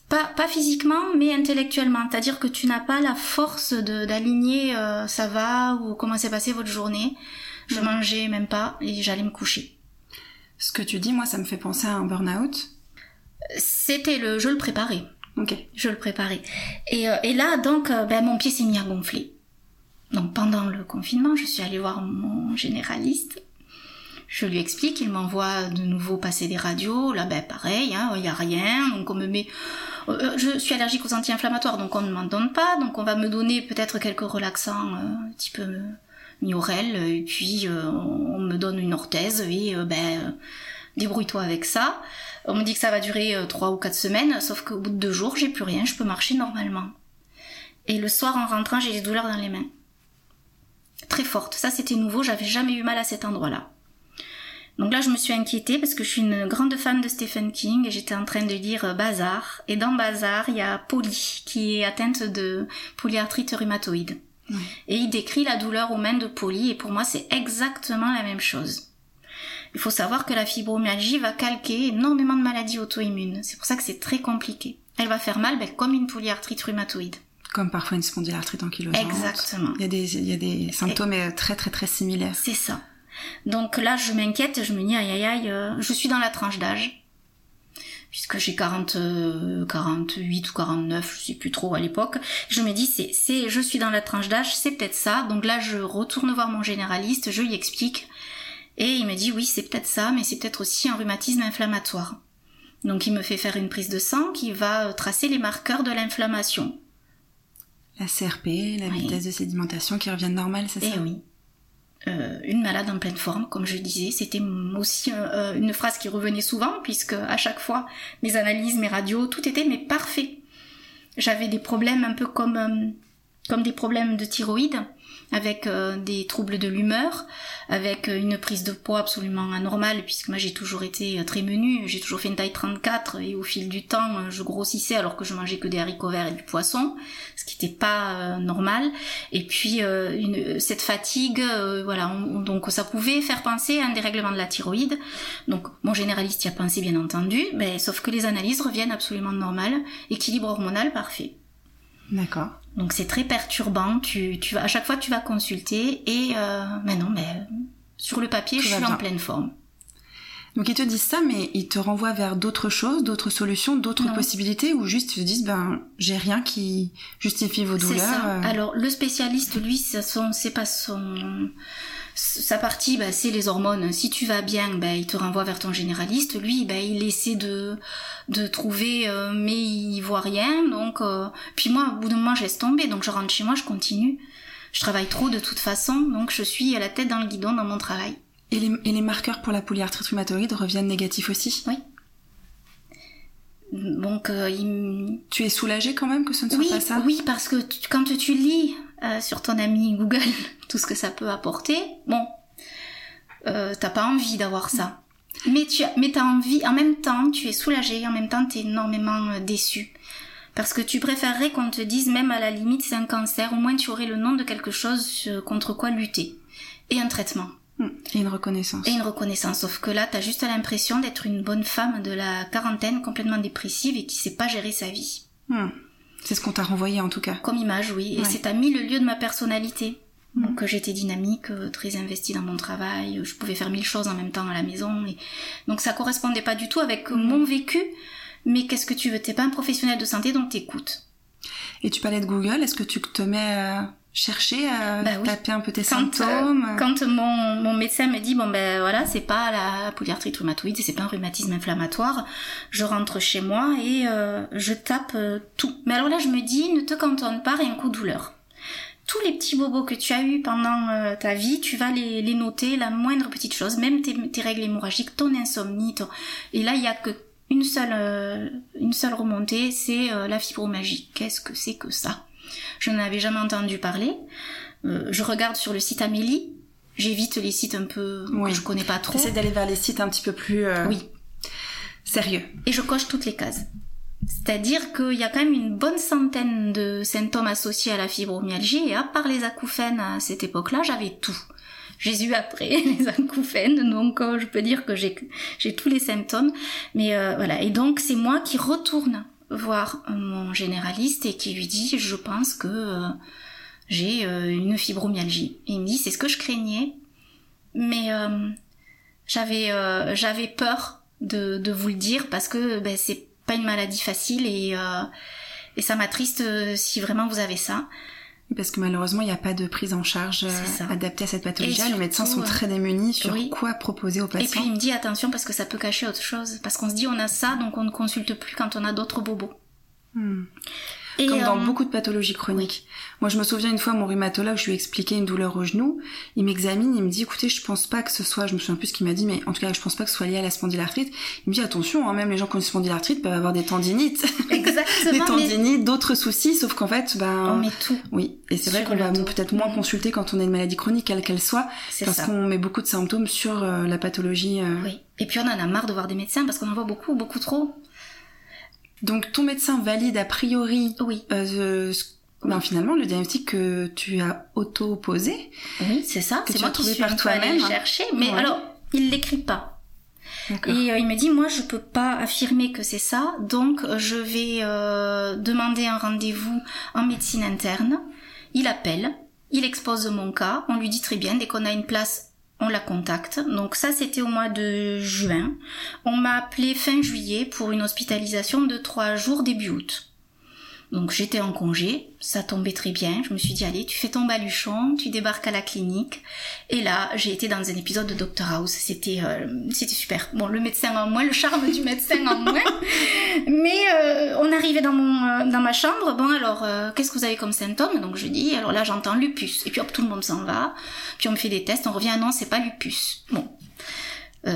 Pas, pas physiquement, mais intellectuellement. C'est-à-dire que tu n'as pas la force d'aligner euh, ça va ou comment s'est passée votre journée. Je hmm. mangeais même pas et j'allais me coucher. Ce que tu dis, moi, ça me fait penser à un burn-out. C'était le... Je le préparais. Ok. Je le préparais. Et, euh, et là, donc, euh, ben, mon pied s'est mis à gonfler. Donc, pendant le confinement, je suis allée voir mon généraliste. Je lui explique, il m'envoie de nouveau passer des radios. Là, ben, pareil, hein, il n'y a rien. Donc, on me met... Euh, je suis allergique aux anti-inflammatoires, donc on ne m'en donne pas. Donc, on va me donner peut-être quelques relaxants, un petit peu Miorel, et puis euh, on me donne une orthèse et euh, ben débrouille-toi avec ça. On me dit que ça va durer euh, trois ou quatre semaines, sauf qu'au bout de deux jours, j'ai plus rien, je peux marcher normalement. Et le soir en rentrant, j'ai des douleurs dans les mains. Très fortes. Ça, c'était nouveau, j'avais jamais eu mal à cet endroit-là. Donc là, je me suis inquiétée parce que je suis une grande fan de Stephen King et j'étais en train de lire Bazar. Et dans Bazar, il y a Polly qui est atteinte de polyarthrite rhumatoïde. Et il décrit la douleur aux mains de Polly et pour moi c'est exactement la même chose. Il faut savoir que la fibromyalgie va calquer énormément de maladies auto-immunes. C'est pour ça que c'est très compliqué. Elle va faire mal ben, comme une polyarthrite rhumatoïde. Comme parfois une spondylarthrite ankylosante. Exactement. Il y a des, il y a des symptômes euh, très très très similaires. C'est ça. Donc là, je m'inquiète, je me dis aïe aïe aïe, euh, je suis dans la tranche d'âge puisque j'ai 40, 48 euh, ou 49, je sais plus trop à l'époque. Je me dis, c'est, c'est, je suis dans la tranche d'âge, c'est peut-être ça. Donc là, je retourne voir mon généraliste, je lui explique. Et il me dit, oui, c'est peut-être ça, mais c'est peut-être aussi un rhumatisme inflammatoire. Donc il me fait faire une prise de sang qui va euh, tracer les marqueurs de l'inflammation. La CRP, la vitesse de sédimentation qui revient normale, c'est eh ça? oui. Euh, une malade en pleine forme, comme je disais. C'était aussi euh, une phrase qui revenait souvent, puisque à chaque fois, mes analyses, mes radios, tout était mais parfait. J'avais des problèmes un peu comme euh, comme des problèmes de thyroïde avec euh, des troubles de l'humeur, avec euh, une prise de poids absolument anormale, puisque moi j'ai toujours été euh, très menue, j'ai toujours fait une taille 34 et au fil du temps je grossissais alors que je mangeais que des haricots verts et du poisson, ce qui n'était pas normal. Et puis une, cette fatigue, voilà, donc ça pouvait faire penser à un dérèglement de la thyroïde. Donc mon généraliste y a pensé bien entendu, mais sauf que les analyses reviennent absolument normales, équilibre hormonal parfait. D'accord. Donc c'est très perturbant. Tu, tu vas, à chaque fois tu vas consulter et euh, mais non, mais sur le papier, je suis en pleine forme. Donc ils te disent ça, mais ils te renvoient vers d'autres choses, d'autres solutions, d'autres possibilités, ou juste ils te disent ben j'ai rien qui justifie vos douleurs. Ça. Euh. Alors le spécialiste, lui, c'est pas son sa partie, bah, c'est les hormones. Si tu vas bien, bah, il te renvoie vers ton généraliste. Lui, bah, il essaie de, de trouver, euh, mais il voit rien. Donc, euh, puis moi, au bout d'un moment, je laisse tomber. Donc, je rentre chez moi, je continue. Je travaille trop de toute façon, donc je suis à la tête dans le guidon dans mon travail. Et les, et les marqueurs pour la polyarthrite rhumatoïde reviennent négatifs aussi? Oui. Donc, euh, tu es soulagée quand même que ce ne soit pas ça? Oui, parce que quand tu lis euh, sur ton ami Google tout ce que ça peut apporter, bon, t'as pas envie d'avoir ça. Mais tu as, mais t'as envie, en même temps, tu es soulagée, en même temps, t'es énormément euh, déçu. Parce que tu préférerais qu'on te dise, même à la limite, c'est un cancer, au moins tu aurais le nom de quelque chose contre quoi lutter. Et un traitement. Et une reconnaissance. Et une reconnaissance. Sauf que là, t'as juste l'impression d'être une bonne femme de la quarantaine, complètement dépressive et qui sait pas gérer sa vie. Hmm. C'est ce qu'on t'a renvoyé en tout cas. Comme image, oui. Et c'est à mis le lieu de ma personnalité. Donc j'étais dynamique, euh, très investie dans mon travail, je pouvais faire mille choses en même temps à la maison. Et... Donc ça correspondait pas du tout avec mon vécu. Mais qu'est-ce que tu veux? T'es pas un professionnel de santé, donc t'écoutes. Et tu parlais de Google, est-ce que tu te mets chercher à bah taper un peu tes quand, symptômes? euh, Quand mon, mon, médecin me dit bon ben voilà c'est pas la polyarthrite rhumatoïde, c'est pas un rhumatisme inflammatoire, je rentre chez moi et euh, je tape euh, tout. Mais alors là je me dis ne te cantonne pas rien qu'aux douleurs. Tous les petits bobos que tu as eu pendant ta vie, tu vas les, les, noter, la moindre petite chose, même tes, tes règles hémorragiques, ton insomnie, et là il y a que une seule une seule remontée, c'est la fibromagie. Qu'est-ce que c'est que ça? Je n'en avais jamais entendu parler. Euh, je regarde sur le site Amélie. J'évite les sites un peu que je connais pas trop. J'essaie d'aller vers les sites un petit peu plus euh, oui. sérieux. Et je coche toutes les cases. C'est-à-dire qu'il y a quand même une bonne centaine de symptômes associés à la fibromyalgie et à part les acouphènes à cette époque-là, j'avais tout. J'ai eu après les acouphènes, donc euh, je peux dire que j'ai tous les symptômes. Mais voilà, et donc c'est moi qui retourne voir mon généraliste et qui lui dit je pense que euh, j'ai euh, une fibromyalgie. Et il me dit c'est ce que je craignais, mais euh, j'avais j'avais peur de, de, vous le dire parce que ben, c'est pas une maladie facile et et ça m'attriste si vraiment vous avez ça. Parce que malheureusement, il n'y a pas de prise en charge adaptée à cette pathologie. Les médecins sont très démunis sur quoi proposer aux patients. Et puis il me dit attention parce que ça peut cacher autre chose. Parce qu'on se dit on a ça, donc on ne consulte plus quand on a d'autres bobos. Hmm. Comme dans euh, beaucoup de pathologies chroniques. Moi, je me souviens une fois, mon rhumatologue, je lui ai expliqué une douleur au genou. Il m'examine, il me dit, écoutez, je pense pas que ce soit, je me souviens plus ce qu'il m'a dit, mais en tout cas, je pense pas que ce soit lié à la spondylarthrite. Il me dit, attention, hein, même les gens qui ont une spondylarthrite peuvent avoir des tendinites. Exactement. des tendinites, d'autres soucis, sauf qu'en fait, ben. On met tout. Oui. Et c'est vrai qu'on va peut-être moins consulter quand on a une maladie chronique, quelle qu'elle soit, parce qu'on met beaucoup de symptômes sur euh, la pathologie. Euh. Oui. Et puis on en a marre de voir des médecins parce qu'on en voit beaucoup, beaucoup trop. Donc ton médecin valide a priori oui. Euh, ben, finalement le diagnostic que tu as auto-posé. Oui, c'est ça. C'est moi qui suis par toi-même chercher. Mais alors, il l'écrit pas. Et euh, il me dit, moi, je peux pas affirmer que c'est ça, donc je vais euh, demander un rendez-vous en médecine interne. Il appelle, il expose mon cas, on lui dit très bien, dès qu'on a une place on la contacte. Donc ça, c'était au mois de juin. On m'a appelé fin juillet pour une hospitalisation de trois jours début août. Donc j'étais en congé, ça tombait très bien. Je me suis dit allez, tu fais ton baluchon, tu débarques à la clinique. Et là, j'ai été dans un épisode de Doctor House. C'était euh, c'était super. Bon, le médecin en moins, le charme du médecin en moins. Mais euh, on arrivait dans mon euh, dans ma chambre. Bon alors, qu'est-ce que vous avez comme symptômes? Donc je dis alors là j'entends lupus. Et puis hop tout le monde s'en va. Puis on me fait des tests. On revient non c'est pas lupus. Bon.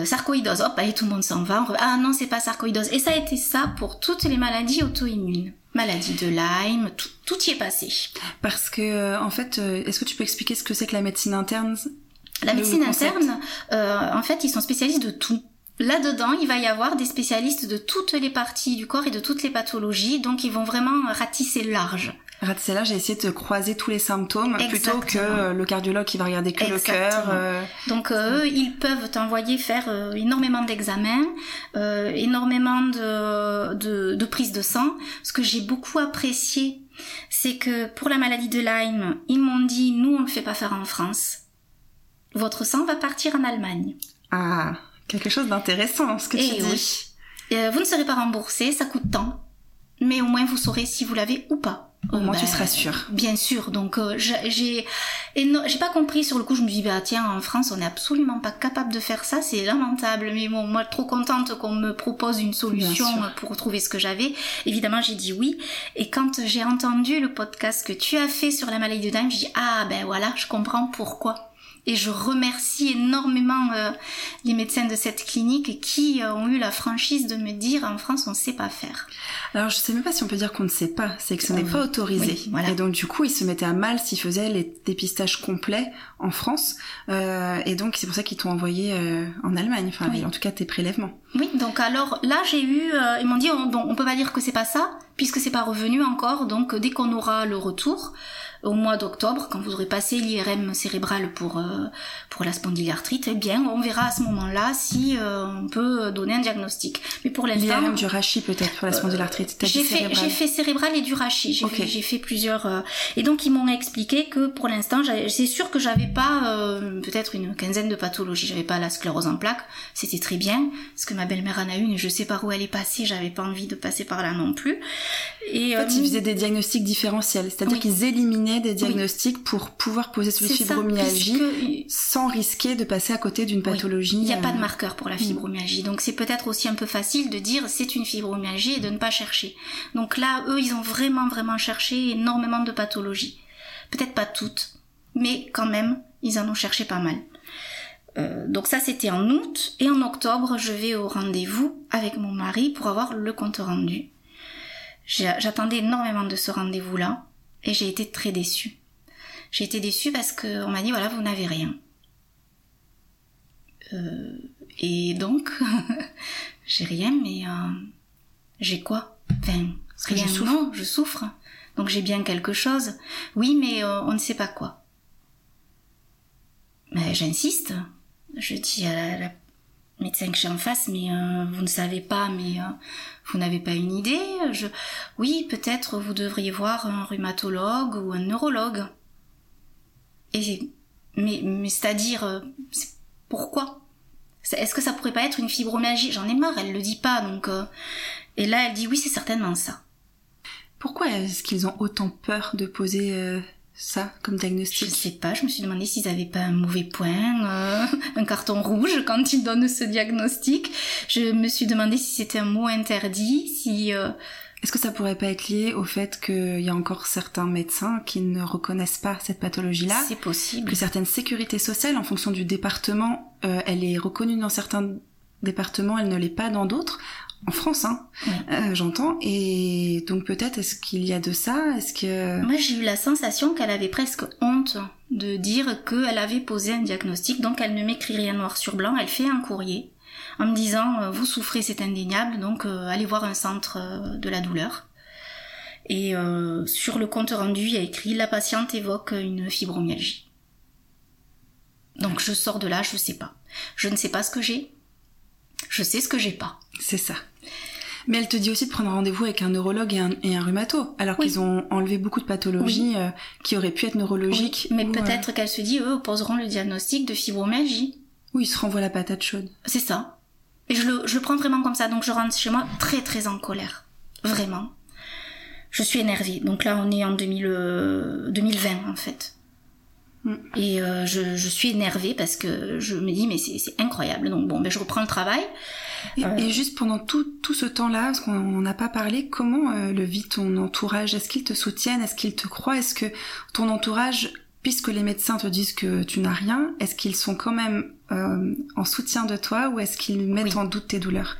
sarcoïdose, hop, allez, tout le monde s'en va. Ah non, c'est pas sarcoïdose. Et ça a été ça pour toutes les maladies auto-immunes. Maladie de Lyme, tout, tout y est passé. Parce que, euh, en fait, euh, est-ce que tu peux expliquer ce que c'est que la médecine interne? La médecine interne, euh, en fait, ils sont spécialistes de tout. Là-dedans, il va y avoir des spécialistes de toutes les parties du corps et de toutes les pathologies, donc ils vont vraiment ratisser large. Là, j'ai essayé de croiser tous les symptômes plutôt que euh, le cardiologue qui va regarder que le cœur. euh, Donc euh, eux, ils peuvent t'envoyer faire euh, énormément d'examens, euh, énormément de, de, de prises de sang. Ce que j'ai beaucoup apprécié, c'est que pour la maladie de Lyme, ils m'ont dit, nous, on ne le fait pas faire en France. Votre sang va partir en Allemagne. Ah, quelque chose d'intéressant, ce que Eh tu dis. oui. Vous ne serez pas remboursé, ça coûte tant. Mais au moins, vous saurez si vous l'avez ou pas. Au tu ben, seras sûr. Bien sûr, donc euh, j'ai- non- j'ai pas compris sur le coup. Je me dis bah tiens en France on n'est absolument pas capable de faire ça, c'est lamentable. Mais bon moi trop contente qu'on me propose une solution pour trouver ce que j'avais. Évidemment j'ai dit oui. Et quand j'ai entendu le podcast que tu as fait sur la maladie de Lyme, j'ai dit ah ben voilà je comprends pourquoi. Et je remercie énormément euh, les médecins de cette clinique qui euh, ont eu la franchise de me dire en France on sait pas faire. Alors, je sais même pas si on peut dire qu'on ne sait pas, c'est que ce n'est Oui. pas autorisé. Oui, voilà. Et donc, du coup, ils se mettaient à mal s'ils faisaient les dépistages complets en France. Euh, et donc, c'est pour ça qu'ils t'ont envoyé euh, en Allemagne, enfin, Oui. en tout cas, tes prélèvements. Oui, donc alors là j'ai eu, euh, ils m'ont dit on, bon, on peut pas dire que c'est pas ça puisque c'est pas revenu encore. Donc euh, dès qu'on aura le retour au mois d'octobre, quand vous aurez passé l'IRM cérébral pour euh, pour la spondylarthrite, eh bien on verra à ce moment-là si euh, on peut donner un diagnostic. Mais pour l'instant, L'IRM du rachis, peut-être, pour la spondylarthrite. Euh, j'ai fait, j'ai fait cérébral et du rachis. J'ai fait, plusieurs. et donc ils m'ont expliqué que pour l'instant, c'est sûr que j'avais pas peut-être une quinzaine de pathologies. J'avais pas la sclérose en plaques. C'était très bien parce que ma belle-mère en a une et je sais par où elle est passée. J'avais pas envie de passer par là non plus. Et En fait, ils faisaient des diagnostics différentiels, c'est-à-dire Oui. qu'ils éliminaient des diagnostics pour pouvoir poser ça, fibromyalgie puisque sans risquer de passer à côté d'une pathologie. Il n'y a pas euh, de marqueur pour la fibromyalgie. Donc c'est peut-être aussi un peu facile de dire c'est une fibromyalgie et de ne pas chercher. Donc là, eux, ils ont vraiment, vraiment cherché énormément de pathologies. Peut-être pas toutes, mais quand même, ils en ont cherché pas mal. Euh, donc ça, c'était en août. Et en octobre, je vais au rendez-vous avec mon mari pour avoir le compte rendu. J'attendais énormément de ce rendez-vous-là et j'ai été très déçue. J'ai été déçue parce qu'on m'a dit voilà, vous n'avez rien. Euh, et donc, j'ai rien, mais euh, j'ai quoi? Enfin, rien, je souffre. non, je souffre. Donc j'ai bien quelque chose. Oui, mais euh, on ne sait pas quoi. Mais j'insiste. Je dis à la, la médecin que j'ai en face, mais euh, vous ne savez pas, mais euh, vous n'avez pas une idée. Je... Oui, peut-être vous devriez voir un rhumatologue ou un neurologue. Et mais, mais c'est-à-dire, euh, pourquoi? Est-ce que ça pourrait pas être une fibromyalgie? J'en ai marre, elle le dit pas, donc. Et là, elle dit oui, c'est certainement ça. Pourquoi est-ce qu'ils ont autant peur de poser ça comme Je diagnostic sais pas, je me suis demandé s'ils avaient pas un mauvais point, euh, un carton rouge quand ils donnent ce diagnostic. Je me suis demandé si c'était un mot interdit, si. euh, Est-ce que ça pourrait pas être lié au fait qu'il y a encore certains médecins qui ne reconnaissent pas cette pathologie-là? C'est possible. que certaines sécurités sociales, en fonction du département, euh, elle est reconnue dans certains départements, elle ne l'est pas dans d'autres. En France, hein, euh, j'entends. Et donc peut-être est-ce qu'il y a de ça? Est-ce que Moi, j'ai eu la sensation qu'elle avait presque honte de dire qu'elle avait posé un diagnostic, donc elle ne m'écrit rien noir sur blanc, elle fait un courrier en me disant euh, vous souffrez, c'est indéniable, donc euh, allez voir un centre de la douleur. Et sur le compte rendu, il y a écrit la patiente évoque une fibromyalgie. Donc je sors de là, je sais pas. Je ne sais pas ce que j'ai. Je sais ce que j'ai pas. C'est ça Mais elle te dit aussi de prendre rendez-vous avec un neurologue et un, et un rhumato, alors Oui. qu'ils ont enlevé beaucoup de pathologies euh, qui auraient pu être neurologiques. Oui, mais ou, euh, peut-être qu'elle se dit eux poseront le diagnostic de fibromyalgie. Ou ils se renvoient la patate chaude. C'est ça. Et je le, je le prends vraiment comme ça. Donc je rentre chez moi très très en colère. Vraiment. Je suis énervée. Donc là on est en 2000, euh, 2020 en fait. Mm. Et je, je suis énervée parce que je me dis mais c'est c'est incroyable. Donc bon ben je reprends le travail. Et, Euh. et juste pendant tout, tout ce temps-là, parce qu'on n'en a pas parlé, comment euh, le vit ton entourage? Est-ce qu'ils te soutiennent? Est-ce qu'ils te croient? Est-ce que ton entourage, puisque les médecins te disent que tu n'as rien, est-ce qu'ils sont quand même euh, en soutien de toi ou est-ce qu'ils mettent Oui. en doute tes douleurs?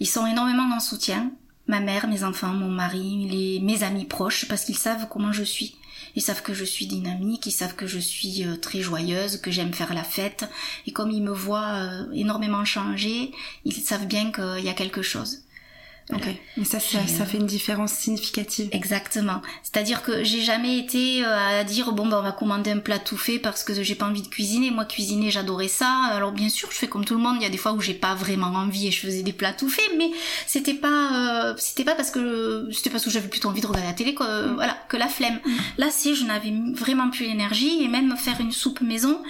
Ils sont énormément en soutien. ma mère, mes enfants, mon mari, les, mes amis proches, parce qu'ils savent comment je suis. Ils savent que je suis dynamique, ils savent que je suis euh, très joyeuse, que j'aime faire la fête. Et comme ils me voient euh, énormément changer, ils savent bien qu'il y a quelque chose. Ok. Mais ça, ça, ça, fait une différence significative. Exactement. C'est-à-dire que j'ai jamais été euh, à dire bon ben on va commander un plat tout fait parce que j'ai pas envie de cuisiner. Moi cuisiner j'adorais ça. Alors bien sûr je fais comme tout le monde. Il y a des fois où j'ai pas vraiment envie et je faisais des plats tout faits, mais c'était pas euh, c'était pas parce que c'était parce que j'avais plutôt envie de regarder la télé que mm. voilà que la flemme. Mm. Là si je n'avais vraiment plus l'énergie et même faire une soupe maison,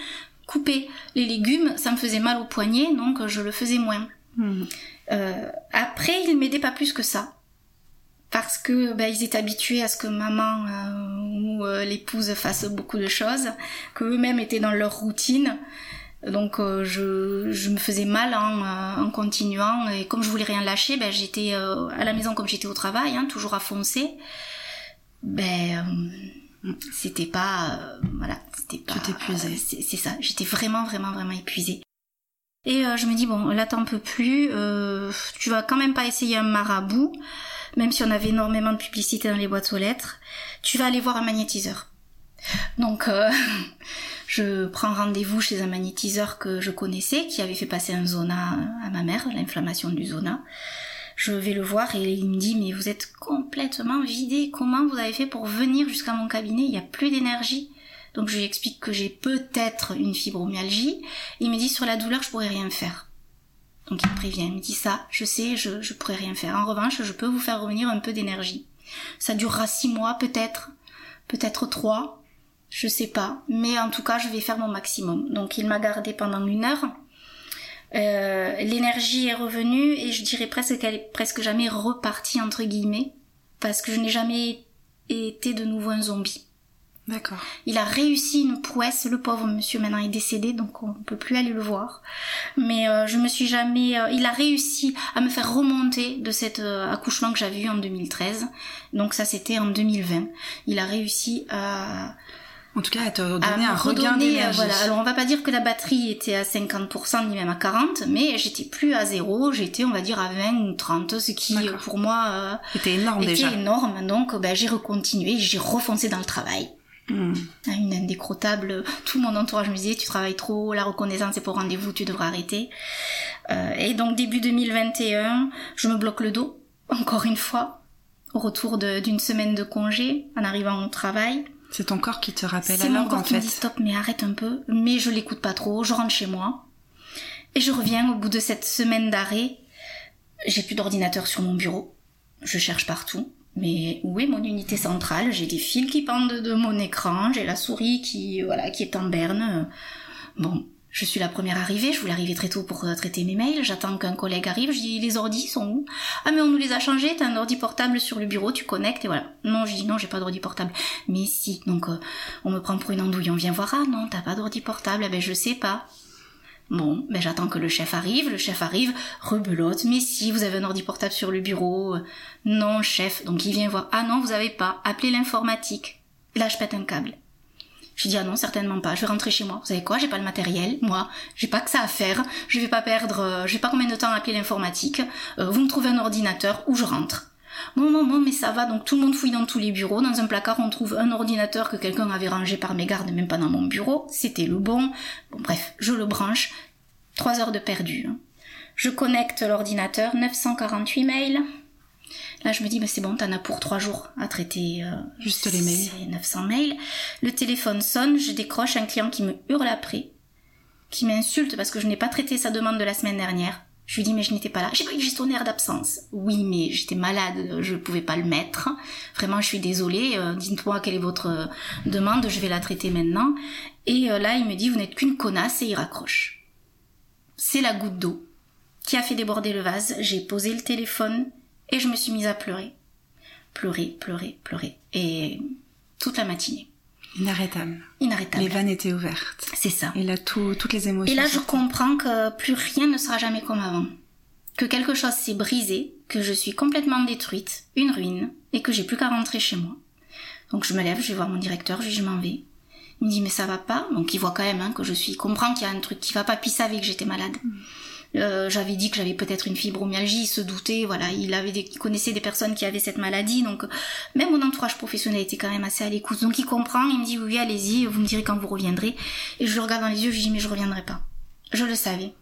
couper les légumes, ça me faisait mal au poignet donc je le faisais moins. Mm. Euh, après, ils m'aidaient pas plus que ça. Parce que ben, ils étaient habitués à ce que maman euh, ou euh, l'épouse fasse beaucoup de choses, que eux-mêmes étaient dans leur routine. Donc je, je, me faisais mal en, en, continuant et comme je voulais rien lâcher, ben, j'étais à la maison comme j'étais au travail, hein, toujours à foncer. Ben c'était pas voilà, c'était pas. Tu c'est ça, j'étais vraiment vraiment vraiment épuisée. Et euh, je me dis, bon, là t'en peux plus, euh, tu vas quand même pas essayer un marabout, même si on avait énormément de publicité dans les boîtes aux lettres, tu vas aller voir un magnétiseur. Donc euh, je prends rendez-vous chez un magnétiseur que je connaissais, qui avait fait passer un zona à ma mère, l'inflammation du zona. Je vais le voir et il me dit mais vous êtes complètement vidé, comment vous avez fait pour venir jusqu'à mon cabinet, il n'y a plus d'énergie. Donc je lui explique que j'ai peut-être une fibromyalgie. Il me dit sur la douleur je pourrais rien faire. Donc il me prévient, il me dit ça, je sais, je, je pourrais rien faire. En revanche, je peux vous faire revenir un peu d'énergie. Ça durera six mois peut-être, peut-être trois, je sais pas. Mais en tout cas, je vais faire mon maximum. Donc il m'a gardé pendant une heure. Euh, l'énergie est revenue et je dirais presque qu'elle est presque jamais repartie entre guillemets parce que je n'ai jamais été de nouveau un zombie. D'accord. Il a réussi une prouesse, le pauvre monsieur maintenant est décédé, donc on peut plus aller le voir. Mais euh, je me suis jamais, euh, il a réussi à me faire remonter de cet euh, accouchement que j'avais eu en 2013. Donc ça c'était en 2020. Il a réussi à en tout cas, à te donner un regain d'énergie. Voilà. Alors, on va pas dire que la batterie était à 50% ni même à 40, mais j'étais plus à zéro, j'étais, on va dire, à 20 ou 30, ce qui, pour moi, était énorme était déjà. énorme. Donc, ben, j'ai recontinué, j'ai refoncé dans le travail. Hmm. Une indécrottable, tout mon entourage me disait tu travailles trop, la reconnaissance est pour rendez-vous, tu devras arrêter. Euh, et donc début 2021, je me bloque le dos, encore une fois, au retour d'une semaine de congé, en arrivant au travail. C'est ton corps qui te rappelle alors mon corps qui me dit stop mais arrête un peu, mais je l'écoute pas trop, je rentre chez moi. Et je reviens au bout de cette semaine d'arrêt, j'ai plus d'ordinateur sur mon bureau, je cherche partout, mais où est mon unité centrale? J'ai des fils qui pendent de mon écran, j'ai la souris qui voilà qui est en berne. Bon, je suis la première arrivée, je voulais arriver très tôt pour euh, traiter mes mails, j'attends qu'un collègue arrive, je dis les ordis sont où? Ah mais on nous les a changés, t'as un ordi portable sur le bureau, tu connectes et voilà. Non, je dis non, j'ai pas d'ordi portable. Mais si, donc euh, on me prend pour une andouille, on vient voir, ah non, t'as pas d'ordi portable, eh ben je sais pas. Bon, ben j'attends que le chef arrive, le chef arrive, rebelote, mais si, vous avez un ordi portable sur le bureau. Non, chef, donc il vient voir, ah non, vous avez pas, appelez l'informatique. Là, je pète un câble. Je dis ah non certainement pas. Je vais rentrer chez moi. Vous savez quoi J'ai pas le matériel. Moi, j'ai pas que ça à faire. Je vais pas perdre. Euh, pas combien de temps appeler l'informatique. Euh, vous me trouvez un ordinateur ou je rentre. Non, non, non, mais ça va. Donc tout le monde fouille dans tous les bureaux. Dans un placard, on trouve un ordinateur que quelqu'un avait rangé par mégarde, même pas dans mon bureau. C'était le bon. Bon, bref, je le branche. Trois heures de perdu. Hein. Je connecte l'ordinateur, 948 mails. Là, je me dis, bah, c'est bon, t'en as pour trois jours à traiter. Euh, Juste les mails. 900 mails. Le téléphone sonne, je décroche un client qui me hurle après, qui m'insulte parce que je n'ai pas traité sa demande de la semaine dernière. Je lui dis mais je n'étais pas là. J'ai pas eu de gestionnaire d'absence. Oui mais j'étais malade, je pouvais pas le mettre. Vraiment je suis désolée. Euh, dites-moi quelle est votre euh, demande, je vais la traiter maintenant. Et euh, là il me dit vous n'êtes qu'une connasse et il raccroche. C'est la goutte d'eau qui a fait déborder le vase. J'ai posé le téléphone et je me suis mise à pleurer, pleurer, pleurer, pleurer et toute la matinée. Inarrêtable. Inarrêtable. Les vannes étaient ouvertes. C'est ça. Et là, tout, toutes les émotions. Et là, je comprends que plus rien ne sera jamais comme avant. Que quelque chose s'est brisé, que je suis complètement détruite, une ruine, et que j'ai plus qu'à rentrer chez moi. Donc je me lève, je vais voir mon directeur, je je m'en vais. Il me dit mais ça va pas, donc il voit quand même hein, que je suis, il comprend qu'il y a un truc qui va pas, puis il savait que j'étais malade. Mm. Euh, j'avais dit que j'avais peut-être une fibromyalgie, il se doutait, voilà, il avait des, il connaissait des personnes qui avaient cette maladie, donc même mon entourage professionnel était quand même assez à l'écoute. Donc il comprend, il me dit oui, allez-y, vous me direz quand vous reviendrez. Et je le regarde dans les yeux, je lui dis mais je reviendrai pas. Je le savais.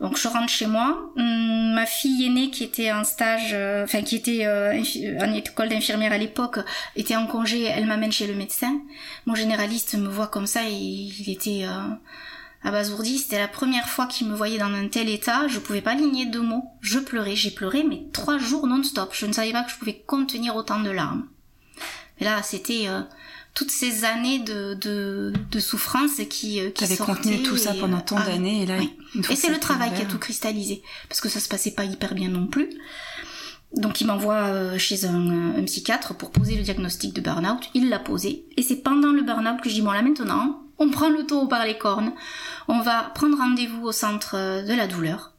Donc je rentre chez moi. Hum, ma fille aînée qui était en stage, euh, enfin qui était euh, en école d'infirmière à l'époque, était en congé. Elle m'amène chez le médecin. Mon généraliste me voit comme ça et il était euh, abasourdi. C'était la première fois qu'il me voyait dans un tel état. Je pouvais pas aligner deux mots. Je pleurais. J'ai pleuré mais trois jours non-stop. Je ne savais pas que je pouvais contenir autant de larmes. Et là, c'était euh, toutes ces années de, de, de souffrance qui, euh, qui T'avais contenu tout ça pendant tant ah, d'années et là, Et c'est le travail qui a tout cristallisé. Parce que ça se passait pas hyper bien non plus. Donc il m'envoie euh, chez un, un psychiatre pour poser le diagnostic de burn-out. Il l'a posé. Et c'est pendant le burn-out que je dis, bon là maintenant, on prend le taureau par les cornes. On va prendre rendez-vous au centre euh, de la douleur.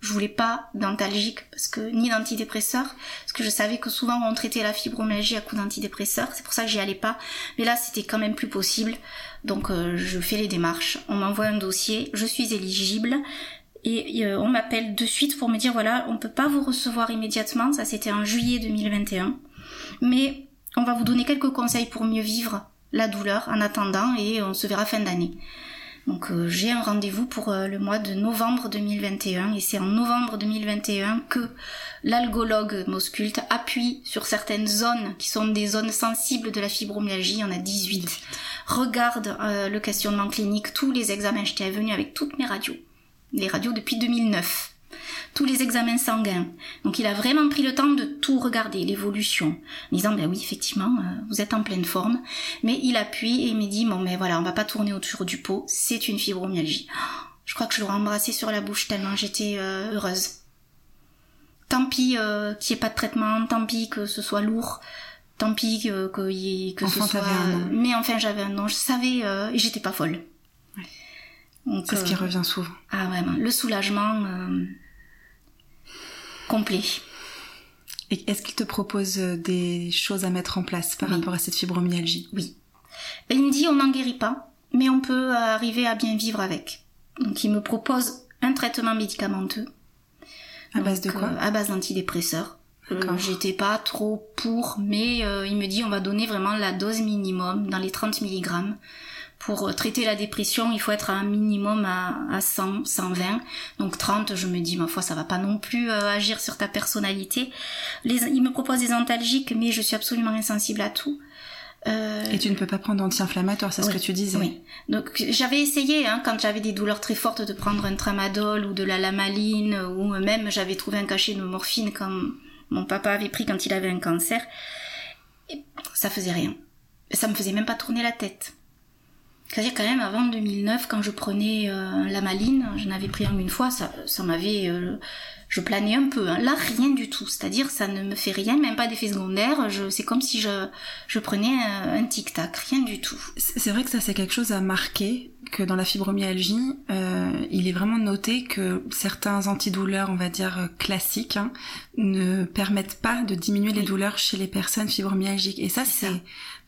Je voulais pas d'antalgique parce que ni d'antidépresseur parce que je savais que souvent on traitait la fibromyalgie à coup d'antidépresseur. C'est pour ça que j'y allais pas. Mais là c'était quand même plus possible. Donc euh, je fais les démarches. On m'envoie un dossier. Je suis éligible. Et euh, on m'appelle de suite pour me dire voilà, on peut pas vous recevoir immédiatement, ça c'était en juillet 2021, mais on va vous donner quelques conseils pour mieux vivre la douleur en attendant et on se verra fin d'année. Donc euh, j'ai un rendez-vous pour euh, le mois de novembre 2021 et c'est en novembre 2021 que l'algologue Mosculte appuie sur certaines zones qui sont des zones sensibles de la fibromyalgie, il y en a 18. Regarde euh, le questionnement clinique, tous les examens, j'étais venue avec toutes mes radios les radios depuis 2009, tous les examens sanguins. Donc il a vraiment pris le temps de tout regarder, l'évolution, en disant ben oui effectivement euh, vous êtes en pleine forme, mais il appuie et il me dit bon mais voilà on va pas tourner autour du pot, c'est une fibromyalgie. Oh, je crois que je l'aurais embrassé sur la bouche tellement j'étais euh, heureuse. Tant pis euh, qu'il n'y ait pas de traitement, tant pis que ce soit lourd, tant pis que, que, y ait- que Enfin, ce soit. Mais enfin j'avais un nom, je savais et j'étais pas folle. C'est ce qui euh, revient souvent. ah vraiment, le soulagement euh, complet. Et est-ce qu'il te propose euh, des choses à mettre en place par Oui. rapport à cette fibromyalgie? Oui. Et il me dit on n'en guérit pas, mais on peut arriver à bien vivre avec. Donc il me propose un traitement médicamenteux. À base de quoi? euh, À base d'antidépresseurs. Euh. J'étais pas trop pour, mais euh, il me dit on va donner vraiment la dose minimum dans les 30 mg. Pour euh, traiter la dépression, il faut être à un minimum à, à 100, 120. Donc 30, je me dis, ma foi, ça va pas non plus euh, agir sur ta personnalité. Les, il me propose des antalgiques, mais je suis absolument insensible à tout. Euh, Et tu ne peux pas prendre d'anti-inflammatoire, c'est ce que tu disais. Oui. Donc j'avais essayé, hein, quand j'avais des douleurs très fortes, de prendre un tramadol ou de la lamaline, ou même j'avais trouvé un cachet de morphine comme mon papa avait pris quand il avait un cancer. Et ça faisait rien. Ça me faisait même pas tourner la tête. C'est-à-dire quand même avant 2009, quand je prenais euh, la maline, j'en avais pris un une fois, ça, ça m'avait... euh, je planais un peu. hein. Là, rien du tout. C'est-à-dire, ça ne me fait rien, même pas d'effet secondaire. Je, c'est comme si je, je prenais un, un tic-tac. Rien du tout. C'est vrai que ça c'est quelque chose à marquer, que dans la fibromyalgie, euh, il est vraiment noté que certains antidouleurs, on va dire euh, classiques, hein, ne permettent pas de diminuer les douleurs chez les personnes fibromyalgiques. Et ça C'est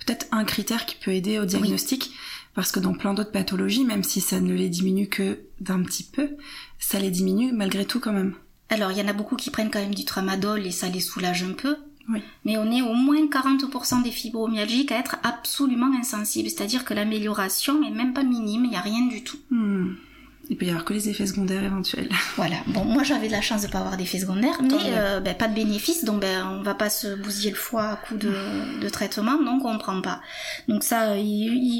peut-être un critère qui peut aider au diagnostic, parce que dans plein d'autres pathologies, même si ça ne les diminue que d'un petit peu, ça les diminue malgré tout quand même. Alors, il y en a beaucoup qui prennent quand même du tramadol et ça les soulage un peu. Oui. Mais on est au moins 40% des fibromyalgiques à être absolument insensibles. C'est-à-dire que l'amélioration est même pas minime, il n'y a rien du tout. Hmm. Il peut y avoir que les effets secondaires éventuels. Voilà. Bon, moi j'avais de la chance de pas avoir d'effets secondaires, mais euh, ben, pas de bénéfices, donc ben, on va pas se bousiller le foie à coup de, de traitement, donc on prend pas. Donc ça, il-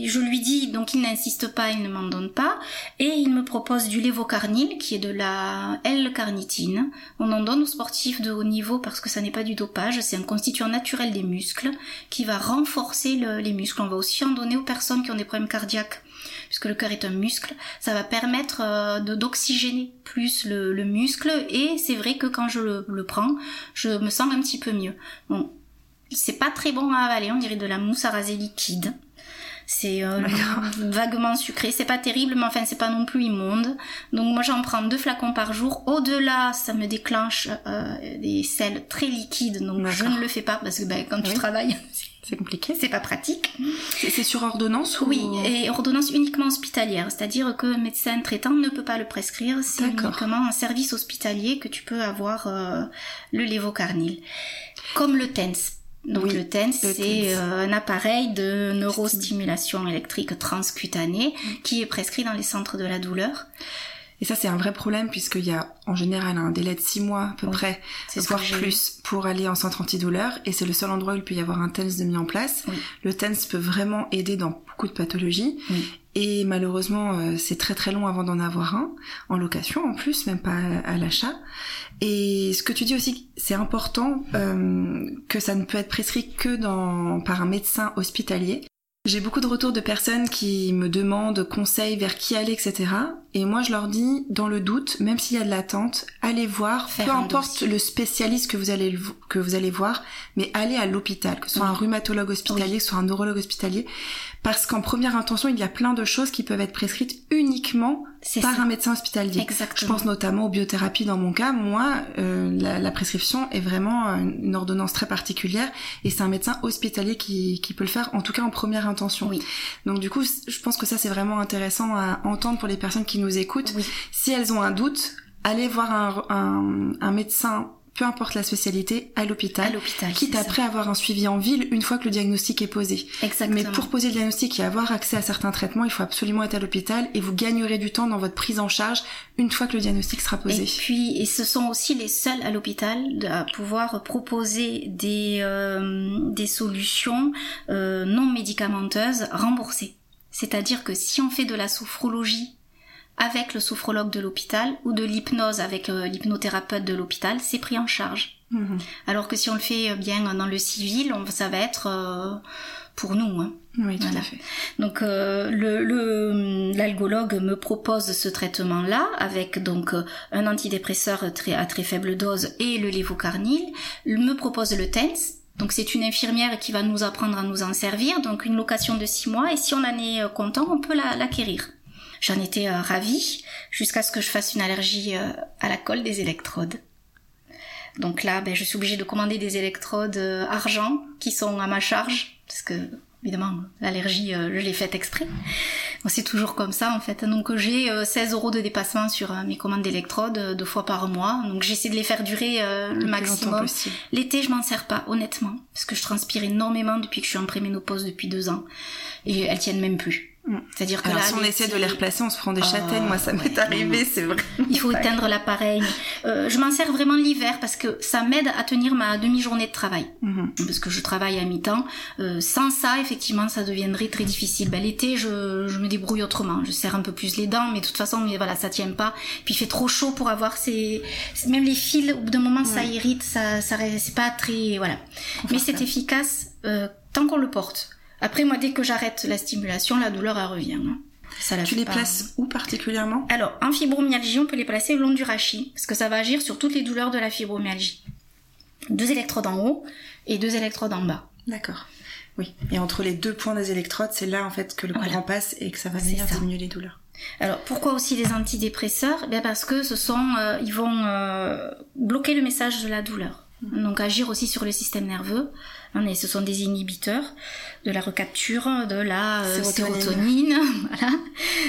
il- je lui dis, donc il n'insiste pas, il ne m'en donne pas, et il me propose du lévocarnil, qui est de la L-carnitine. On en donne aux sportifs de haut niveau parce que ça n'est pas du dopage, c'est un constituant naturel des muscles qui va renforcer le- les muscles. On va aussi en donner aux personnes qui ont des problèmes cardiaques puisque le cœur est un muscle, ça va permettre euh, d'oxygéner plus le, le muscle et c'est vrai que quand je le, le prends, je me sens un petit peu mieux. Bon, c'est pas très bon à avaler, on dirait de la mousse à raser liquide. C'est euh, vaguement sucré, c'est pas terrible, mais enfin c'est pas non plus immonde. Donc moi j'en prends deux flacons par jour. Au-delà, ça me déclenche euh, des selles très liquides, donc je ne le fais pas parce que ben, quand tu travailles, C'est compliqué. C'est pas pratique. C'est sur ordonnance ou... Oui, et ordonnance uniquement hospitalière, c'est-à-dire que le médecin traitant ne peut pas le prescrire, c'est uniquement un service hospitalier que tu peux avoir euh, le lévocarnil. Comme le TENS. Donc le TENS, c'est euh, un appareil de neurostimulation électrique transcutanée mm. qui est prescrit dans les centres de la douleur. Et ça, c'est un vrai problème puisqu'il y a en général un délai de six mois à peu près, voire plus, pour aller en centre antidouleur. Et c'est le seul endroit où il peut y avoir un TENS de mis en place. Le TENS peut vraiment aider dans beaucoup de pathologies. Et malheureusement, euh, c'est très très long avant d'en avoir un, en location en plus, même pas à, l'achat. Et ce que tu dis aussi, c'est important euh, que ça ne peut être prescrit que dans, par un médecin hospitalier. J'ai beaucoup de retours de personnes qui me demandent conseils vers qui aller, etc. Et moi, je leur dis, dans le doute, même s'il y a de l'attente, allez voir, peu importe le spécialiste que vous allez que vous allez voir, mais allez à l'hôpital, que ce soit un rhumatologue hospitalier, que ce soit un neurologue hospitalier, parce qu'en première intention, il y a plein de choses qui peuvent être prescrites uniquement par un médecin hospitalier. Exactement. Je pense notamment aux biothérapies dans mon cas. Moi, euh, la, la, prescription est vraiment une ordonnance très particulière et c'est un médecin hospitalier qui, qui, peut le faire, en tout cas en première intention. Oui. Donc du coup, je pense que ça c'est vraiment intéressant à entendre pour les personnes qui nous écoutent. Oui. Si elles ont un doute, allez voir un, un, un médecin peu importe la spécialité, à l'hôpital, quitte après avoir un suivi en ville une fois que le diagnostic est posé. Exactement. Mais pour poser le diagnostic et avoir accès à certains traitements, il faut absolument être à l'hôpital et vous gagnerez du temps dans votre prise en charge une fois que le diagnostic sera posé. Et puis, et ce sont aussi les seuls à l'hôpital à pouvoir proposer des, euh, des solutions euh, non médicamenteuses remboursées. C'est-à-dire que si on fait de la sophrologie avec le sophrologue de l'hôpital ou de l'hypnose avec euh, l'hypnothérapeute de l'hôpital, c'est pris en charge. Mhm. Alors que si on le fait euh, bien dans le civil, on, ça va être euh, pour nous. Hein. Oui, tout à fait. Donc le l'algologue me propose ce traitement-là avec donc un antidépresseur très, à très faible dose et le lévocarnil. Il me propose le TENS. Donc c'est une infirmière qui va nous apprendre à nous en servir. Donc une location de six mois et si on en est content, on peut l'acquérir. J'en étais euh, ravie jusqu'à ce que je fasse une allergie euh, à la colle des électrodes. Donc là, ben, je suis obligée de commander des électrodes euh, argent qui sont à ma charge parce que évidemment l'allergie je l'ai faite exprès. c'est toujours comme ça en fait. Donc j'ai 16 euros de dépassement sur mes commandes d'électrodes deux fois par mois. Donc j'essaie de les faire durer le maximum. L'été je m'en sers pas honnêtement parce que je transpire énormément depuis que je suis en préménopause depuis deux ans et elles tiennent même plus. Mm. C'est-à-dire que là, si on essaie de les replacer, on se prend des ah, châtaignes. Moi, ça m'est arrivé, c'est vrai. Il faut éteindre l'appareil. Euh, je m'en sers vraiment l'hiver parce que ça m'aide à tenir ma demi-journée de travail. Mm-hmm. Parce que je travaille à mi-temps. Euh, sans ça, effectivement, ça deviendrait très difficile. Ben, l'été, je, je, me débrouille autrement. Je serre un peu plus les dents, mais de toute façon, mais voilà, ça tient pas. Puis il fait trop chaud pour avoir ces, même les fils. Au bout d'un moment, ça irrite. Ça, ça, c'est pas très, voilà. Mais c'est efficace euh, tant qu'on le porte. Après, moi, dès que j'arrête la stimulation, la douleur, elle revient. Hein. Ça tu les places où particulièrement? Alors, en fibromyalgie, on peut les placer le long du rachis, parce que ça va agir sur toutes les douleurs de la fibromyalgie. Deux électrodes en haut et deux électrodes en bas. D'accord. Oui. Et entre les deux points des électrodes, c'est là en fait que le courant passe et que ça va venir diminuer les douleurs. Alors pourquoi aussi des antidépresseurs? Bien parce que ce sont, euh, ils vont euh, bloquer le message de la douleur, mmh. donc agir aussi sur le système nerveux. Hein, et ce sont des inhibiteurs de la recapture de la euh, sérotonine. voilà.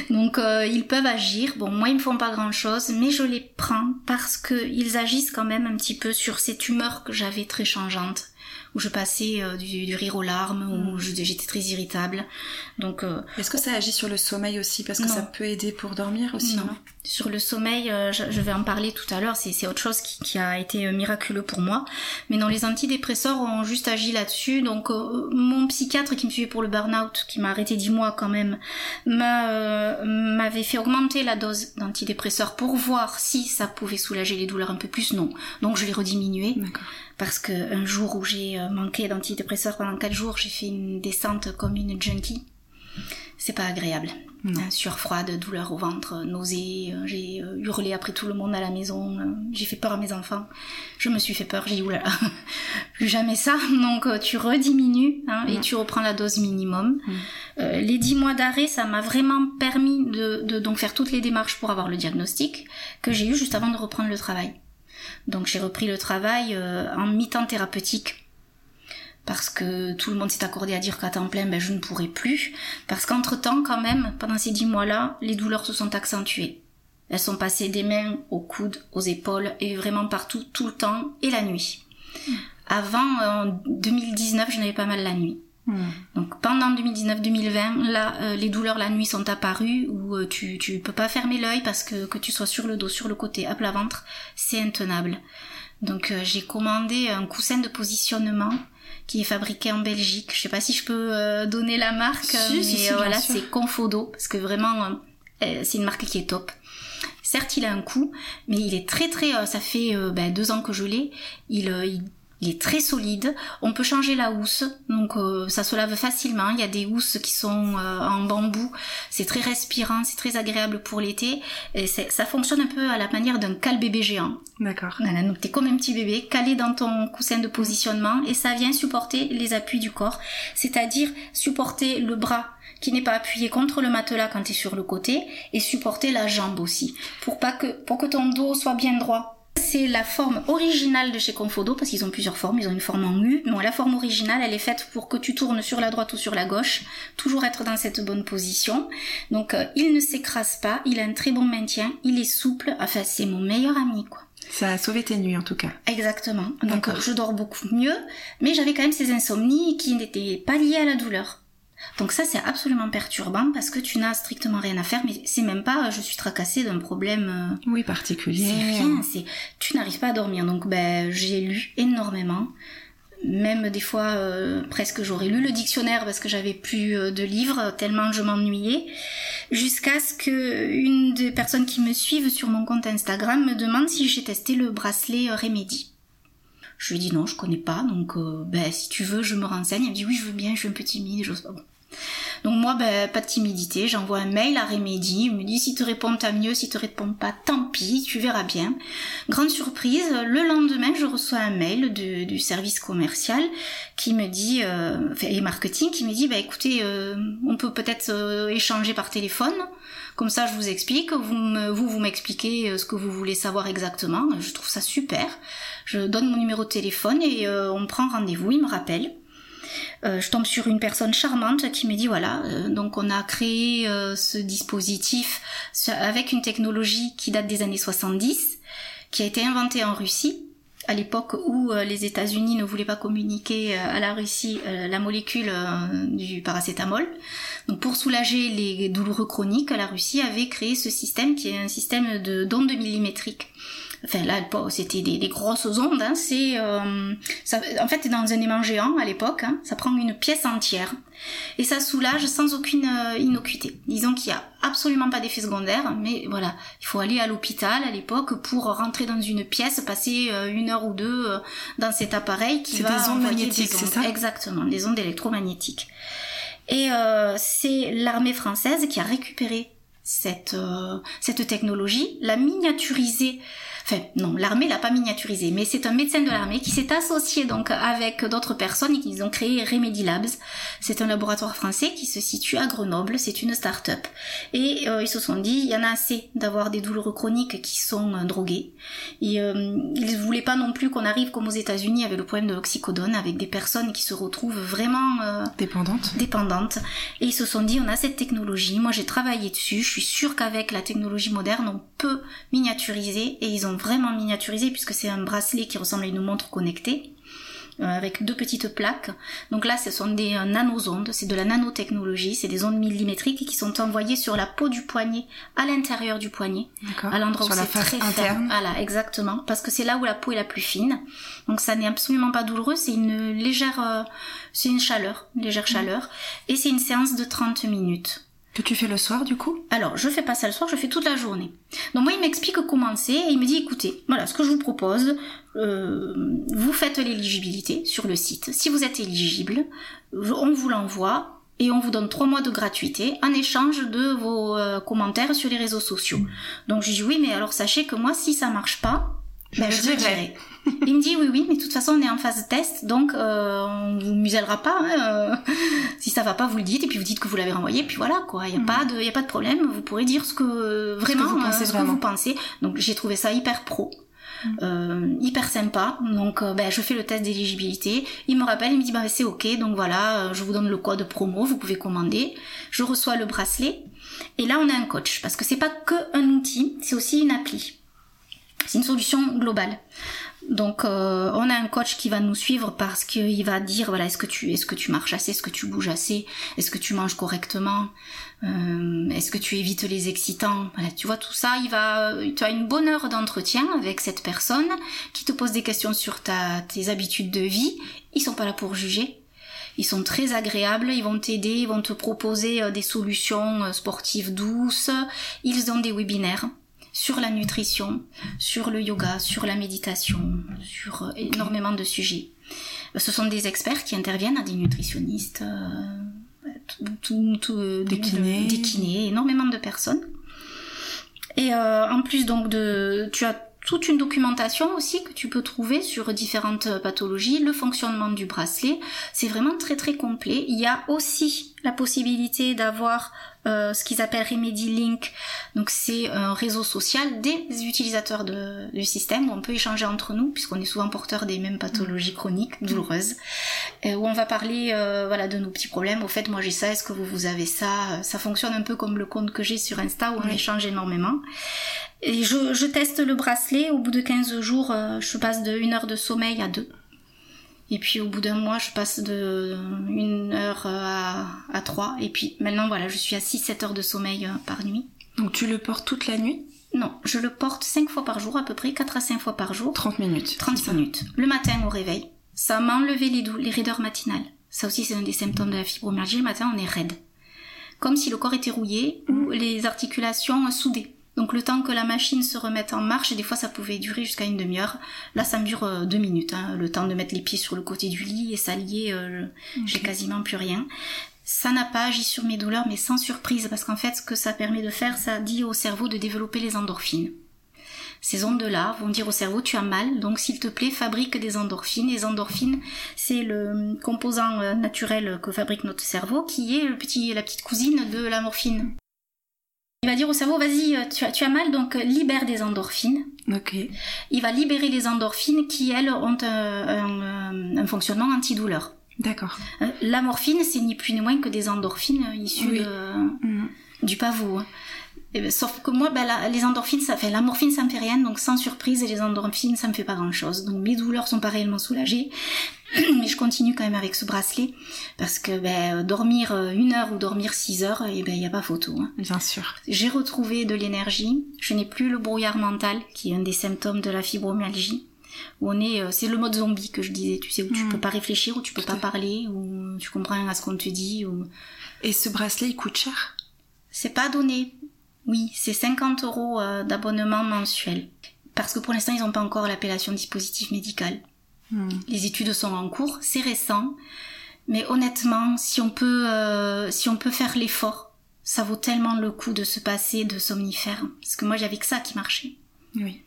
Donc euh, ils peuvent agir. Bon, moi ils me font pas grand chose, mais je les prends parce qu'ils agissent quand même un petit peu sur cette humeur que j'avais très changeante où je passais euh, du, rire aux larmes, où mm. j'étais très irritable. Donc, euh, est-ce que ça agit sur le sommeil aussi parce que ça peut aider pour dormir aussi Non. Sur le sommeil, euh, je, vais en parler tout à l'heure. C'est autre chose qui, qui, a été miraculeux pour moi. Mais non, les antidépresseurs ont juste agi là-dessus. Donc, mon psychiatre qui me suivait pour le burn-out, qui m'a arrêté dix mois quand même, m'avait fait augmenter la dose d'antidépresseurs pour voir si ça pouvait soulager les douleurs un peu plus. Non. Donc, je l'ai rediminué. D'accord parce que un jour où j'ai euh, manqué d'antidépresseurs pendant quatre jours, j'ai fait une descente comme une junkie. C'est pas agréable. Un sueur froide, douleur au ventre, nausée. Euh, j'ai euh, hurlé après tout le monde à la maison. J'ai fait peur à mes enfants. Je me suis fait peur. J'ai dit oulala, plus jamais ça. Donc tu rediminues hein, et tu reprends la dose minimum. les dix mois d'arrêt, ça m'a vraiment permis de, de donc faire toutes les démarches pour avoir le diagnostic que j'ai eu juste avant de reprendre le travail. Donc j'ai repris le travail euh, en mi-temps thérapeutique. parce que tout le monde s'est accordé à dire qu'à temps plein, ben, je ne pourrais plus. Parce qu'entre-temps, quand même, pendant ces dix mois-là, les douleurs se sont accentuées. Elles sont passées des mains aux coudes, aux épaules, et vraiment partout, tout le temps, et la nuit. Avant, en 2019, je n'avais pas mal la nuit. Hmm. Donc pendant 2019-2020, là, euh, les douleurs la nuit sont apparues où euh, tu tu peux pas fermer l'œil parce que que tu sois sur le dos, sur le côté, à plat ventre, c'est intenable. Donc euh, j'ai commandé un coussin de positionnement qui est fabriqué en Belgique. Je sais pas si je peux donner la marque, mais voilà, c'est Confodo parce que vraiment c'est une marque qui est top. Certes, il a un coût, mais il est très très. ça fait ben, deux ans que je l'ai. Il, il il est très solide. On peut changer la housse, donc euh, ça se lave facilement. Il y a des housses qui sont euh, en bambou. C'est très respirant, c'est très agréable pour l'été. Et ça fonctionne un peu à la manière d'un cale bébé géant. D'accord. Voilà, donc t'es comme un petit bébé calé dans ton coussin de positionnement et ça vient supporter les appuis du corps, c'est-à-dire supporter le bras qui n'est pas appuyé contre le matelas quand tu es sur le côté et supporter la jambe aussi pour pas que pour que ton dos soit bien droit c'est la forme originale de chez Confodo, parce qu'ils ont plusieurs formes, ils ont une forme en U. Bon, la forme originale, elle est faite pour que tu tournes sur la droite ou sur la gauche, toujours être dans cette bonne position. Donc, euh, il ne s'écrase pas, il a un très bon maintien, il est souple, enfin, c'est mon meilleur ami, quoi. Ça a sauvé tes nuits en tout cas. Exactement. Donc je dors beaucoup mieux, mais j'avais quand même ces insomnies qui n'étaient pas liées à la douleur. Donc ça c'est absolument perturbant parce que tu n'as strictement rien à faire, mais c'est même pas je suis tracassée d'un problème euh, oui particulier. C'est rien, c'est tu n'arrives pas à dormir. Donc ben j'ai lu énormément, même des fois euh, presque j'aurais lu le dictionnaire parce que j'avais plus euh, de livres tellement je m'ennuyais, jusqu'à ce que une des personnes qui me suivent sur mon compte Instagram me demande si j'ai testé le bracelet Remedy. Je lui ai dit non, je connais pas, donc ben, si tu veux, je me renseigne. Elle me dit oui, je veux bien, je suis un peu timide, pas. Donc moi, ben, pas de timidité, j'envoie un mail à Remedy, il me dit si te répond tant mieux, si te répond pas, tant pis, tu verras bien. Grande surprise, le lendemain, je reçois un mail du service commercial qui me dit, euh, et marketing, qui me dit, bah écoutez, euh, on peut peut-être euh, échanger par téléphone. Comme ça, je vous explique, vous vous, vous m'expliquez euh, ce que vous voulez savoir exactement. Je trouve ça super. Je donne mon numéro de téléphone et on prend rendez-vous, il me rappelle. Euh, je tombe sur une personne charmante qui me dit voilà, euh, donc on a créé euh, ce dispositif avec une technologie qui date des années 70, qui a été inventée en Russie à l'époque où les États-Unis ne voulaient pas communiquer à la Russie la molécule du paracétamol. Donc pour soulager les douloureux chroniques, la Russie avait créé ce système qui est un système de d'ondes millimétriques enfin là c'était des, des, grosses ondes hein, c'est euh, en fait dans un aimant géant à l'époque hein, ça prend une pièce entière. Et ça soulage sans aucune euh, innocuité. Disons qu'il y a absolument pas d'effet secondaire mais voilà il faut aller à l'hôpital à l'époque pour rentrer dans une pièce passer euh, une heure ou deux dans cet appareil qui va des ondes magnétiques c'est ça? Exactement des ondes électromagnétiques. Et c'est l'armée française qui a récupéré cette, cette technologie, l'a miniaturisée Enfin, non, l'armée l'a pas miniaturisé, mais c'est un médecin de l'armée qui s'est associé donc avec d'autres personnes et qu'ils ont créé Remedy Labs. C'est un laboratoire français qui se situe à Grenoble, c'est une start-up. Et euh, ils se sont dit, il y en a assez d'avoir des douleurs chroniques qui sont euh, drogués. Et euh, ils voulaient pas non plus qu'on arrive comme aux États-Unis avec le problème de l'oxycodone, avec des personnes qui se retrouvent vraiment euh, dépendantes. dépendantes. Et ils se sont dit, on a cette technologie, moi j'ai travaillé dessus, je suis sûre qu'avec la technologie moderne, on peut miniaturiser et ils ont vraiment miniaturisé puisque c'est un bracelet qui ressemble à une montre connectée euh, avec deux petites plaques. Donc là, ce sont des euh, nanosondes, c'est de la nanotechnologie, c'est des ondes millimétriques qui sont envoyées sur la peau du poignet, à l'intérieur du poignet, à l'endroit où c'est très interne. Voilà, exactement, parce que c'est là où la peau est la plus fine. Donc ça n'est absolument pas douloureux, c'est une légère, euh, c'est une chaleur, une légère mmh. chaleur, et c'est une séance de 30 minutes. Que tu fais le soir du coup? Alors, je fais pas ça le soir, je fais toute la journée. Donc moi, il m'explique comment c'est et il me dit, écoutez, voilà, ce que je vous propose, euh, vous faites l'éligibilité sur le site. Si vous êtes éligible, on vous l'envoie et on vous donne trois mois de gratuité en échange de vos euh, commentaires sur les réseaux sociaux. Donc je dis oui, mais alors sachez que moi, si ça marche pas, je, ben, je dirai. Il me dit oui oui mais de toute façon on est en phase de test donc euh, on vous musellera pas hein, euh, si ça va pas vous le dites et puis vous dites que vous l'avez renvoyé puis voilà quoi il y a mm. pas de y a pas de problème vous pourrez dire ce que vraiment ce que vous pensez, ce que vous pensez. donc j'ai trouvé ça hyper pro euh, hyper sympa. Donc euh, ben, je fais le test d'éligibilité. Il me rappelle, il me dit bah, c'est ok, donc voilà, je vous donne le code promo, vous pouvez commander. Je reçois le bracelet. Et là on a un coach, parce que c'est pas que un outil, c'est aussi une appli. C'est une solution globale. Donc euh, on a un coach qui va nous suivre parce qu'il va dire voilà est-ce que tu est-ce que tu marches assez, est-ce que tu bouges assez, est-ce que tu manges correctement, euh, est-ce que tu évites les excitants. Voilà, tu vois tout ça, il va tu as une bonne heure d'entretien avec cette personne qui te pose des questions sur ta tes habitudes de vie. Ils sont pas là pour juger. Ils sont très agréables, ils vont t'aider, ils vont te proposer euh, des solutions sportives douces. Ils ont des webinaires sur la nutrition, sur le yoga, sur la méditation, sur euh, énormément de sujets. Ce sont des experts qui interviennent, à des nutritionnistes, euh, euh, des, kinés. énormément de personnes. Et en plus donc de, tu as toute une documentation aussi que tu peux trouver sur différentes pathologies, le fonctionnement du bracelet. C'est vraiment très très complet. Il y a aussi la possibilité d'avoir euh, ce qu'ils appellent Remedy Link. Donc c'est un réseau social des utilisateurs de, du système où on peut échanger entre nous puisqu'on est souvent porteurs des mêmes pathologies mm. chroniques douloureuses. Euh, où on va parler euh, voilà de nos petits problèmes. Au fait, moi j'ai ça. Est-ce que vous vous avez ça? Ça fonctionne un peu comme le compte que j'ai sur Insta où on échange énormément. Et je, je, teste le bracelet. Au bout de 15 jours, je passe de une heure de sommeil à deux. Et puis au bout d'un mois, je passe de une heure à, à 3. Et puis maintenant, voilà, je suis à 6-7 heures de sommeil euh, par nuit. Donc tu le portes toute la nuit? Non, je le porte 5 fois par jour, à peu près 4 à 5 fois par jour. 30 minutes. 30 minutes. Le matin au réveil. Ça m'a enlevé les, les raideurs matinales. Ça aussi, c'est un des symptômes de la fibromyalgie. Le matin, on est raide. Comme si le corps était rouillé ou mmh. les articulations soudées. Donc le temps que la machine se remette en marche, et des fois ça pouvait durer jusqu'à une demi-heure. Là ça me dure euh, deux minutes, hein, le temps de mettre les pieds sur le côté du lit et s'allier, euh, j'ai quasiment plus rien. Ça n'a pas agi sur mes douleurs, mais sans surprise, parce qu'en fait ce que ça permet de faire, ça dit au cerveau de développer les endorphines. Ces ondes-là vont dire au cerveau tu as mal, donc s'il te plaît fabrique des endorphines. Les endorphines, c'est le composant euh, naturel que fabrique notre cerveau, qui est le petit, la petite cousine de la morphine. Il va dire au cerveau, vas-y, euh, tu as, tu as mal, donc euh, libère des endorphines. Ok. Il va libérer les endorphines qui, elles, ont un, un, fonctionnement antidouleur. D'accord. Euh, la morphine, c'est ni plus ni moins que des endorphines issues mm. du pavot. Hein. Ben, sauf que moi, ben, la, les endorphines, ça fait la morphine, ça me fait rien, donc sans surprise, et les endorphines, ça me fait pas grand chose. Donc mes douleurs sont pas réellement soulagées, mais je continue quand même avec ce bracelet parce que ben, dormir euh, une heure ou dormir six heures, et eh ben il y a pas photo. Hein. Bien sûr. J'ai retrouvé de l'énergie. Je n'ai plus le brouillard mental, qui est un des symptômes de la fibromyalgie. Où on est, c'est le mode zombie que je disais, tu sais, où tu hmm. peux pas réfléchir, où tu peux pas parler, où tu comprends à ce qu'on te dit. Et ce bracelet, il coûte cher? C'est pas donné. Oui, c'est 50 euros euh, d'abonnement mensuel. Parce que pour l'instant, ils n'ont pas encore l'appellation dispositif médical. Hmm. Les études sont en cours, c'est récent. Mais honnêtement, si on peut, euh, si on peut faire l'effort, ça vaut tellement le coup de se passer de somnifères. Parce que moi, j'avais que ça qui marchait. Oui.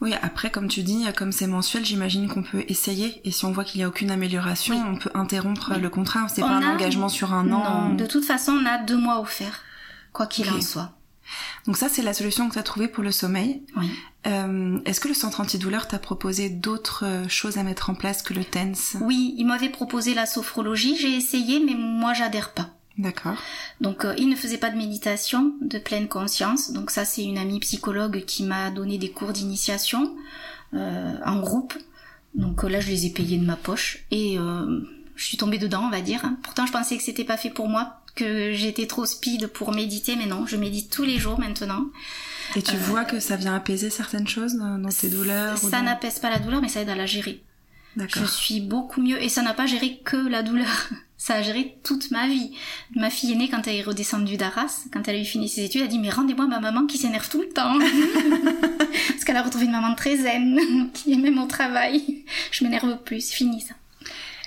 Oui, après, comme tu dis, comme c'est mensuel, j'imagine qu'on peut essayer. Et si on voit qu'il n'y a aucune amélioration, on peut interrompre le contrat. C'est pas un engagement sur un an. Non, de toute façon, on a deux mois offerts quoi qu'il en soit. Donc ça, c'est la solution que tu as trouvée pour le sommeil. Oui. Euh, Est-ce que le centre antidouleur t'a proposé d'autres euh, choses à mettre en place que le TENS? Oui, il m'avait proposé la sophrologie. J'ai essayé, mais moi, j'adhère pas. D'accord. Donc euh, il ne faisait pas de méditation de pleine conscience. Donc ça c'est une amie psychologue qui m'a donné des cours d'initiation euh, en groupe. Donc là je les ai payés de ma poche et je suis tombée dedans on va dire. Pourtant je pensais que c'était pas fait pour moi que j'étais trop speed pour méditer, mais non, je médite tous les jours maintenant. Et tu euh, vois que ça vient apaiser certaines choses dans, tes douleurs Ça n'apaise pas la douleur, mais ça aide à la gérer. Je suis beaucoup mieux, et ça n'a pas géré que la douleur. Ça a géré toute ma vie. Ma fille aînée, quand elle est redescendue d'Arras, quand elle a eu fini ses études, elle a dit, mais rendez-moi ma maman qui s'énerve tout le temps. Parce qu'elle a retrouvé une maman très zen, qui est même au travail. Je m'énerve plus, c'est fini ça.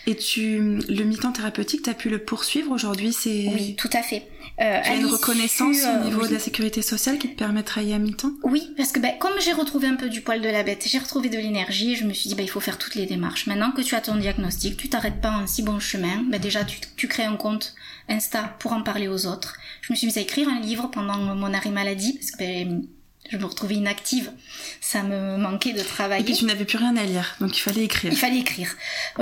Et tu, le mi-temps thérapeutique, tu as pu le poursuivre aujourd'hui c'est... Oui, tout à fait. Euh, tu as une reconnaissance au niveau euh, de la sécurité sociale qui te permet de travailler à mi-temps? Oui, parce que ben, comme j'ai retrouvé un peu du poil de la bête, j'ai retrouvé de l'énergie, je me suis dit, ben, il faut faire toutes les démarches. Maintenant que tu as ton diagnostic, tu t'arrêtes pas en si bon chemin, ben, déjà tu, tu crées un compte Insta pour en parler aux autres. Je me suis mise à écrire un livre pendant mon arrêt maladie, parce que ben, je me retrouvais inactive. Ça me manquait de travailler. Et puis tu n'avais plus rien à lire, donc il fallait écrire. Il fallait écrire.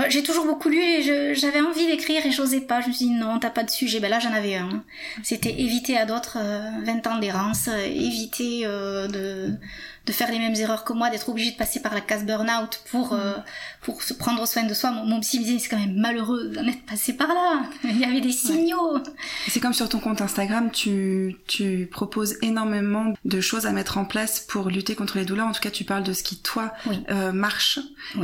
J'ai toujours beaucoup lu et j'avais envie d'écrire et j'osais pas. Je me suis dit non, t'as pas de sujet. Ben là, j'en avais un. C'était éviter à d'autres 20 ans d'errance, éviter de de faire les mêmes erreurs que moi, d'être obligé de passer par la case burn-out pour, mm. euh, pour se prendre soin de soi. Mon, mon psy me disait, c'est quand même malheureux d'en être passé par là. Il y avait des signaux. C'est comme sur ton compte Instagram, tu, tu proposes énormément de choses à mettre en place pour lutter contre les douleurs. En tout cas, tu parles de ce qui, toi, euh, marche.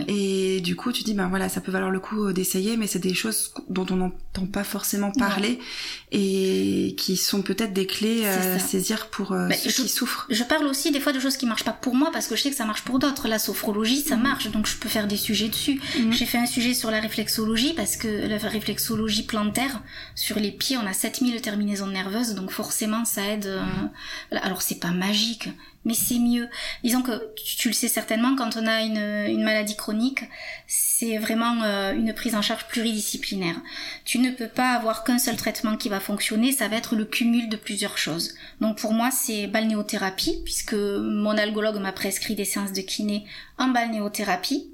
Et du coup, tu dis, ben voilà, ça peut valoir le coup d'essayer, mais c'est des choses dont on n'entend pas forcément parler et qui sont peut-être des clés à saisir pour euh, bah, ceux qui souffrent. Je parle aussi des fois de choses qui marchent pas pour moi parce que je sais que ça marche pour d'autres. La sophrologie, ça mm. marche, donc je peux faire des sujets dessus. Mm. J'ai fait un sujet sur la réflexologie parce que la réflexologie plantaire, sur les pieds, on a 7000 terminaisons nerveuses, donc forcément ça aide. Euh, alors c'est pas magique, mais c'est mieux. Disons que tu, le sais certainement, quand on a une, maladie chronique, c'est vraiment euh, une prise en charge pluridisciplinaire. Tu ne peux pas avoir qu'un seul traitement qui va fonctionner, ça va être le cumul de plusieurs choses. Donc pour moi, c'est balnéothérapie, puisque mon algologue m'a prescrit des séances de kiné en balnéothérapie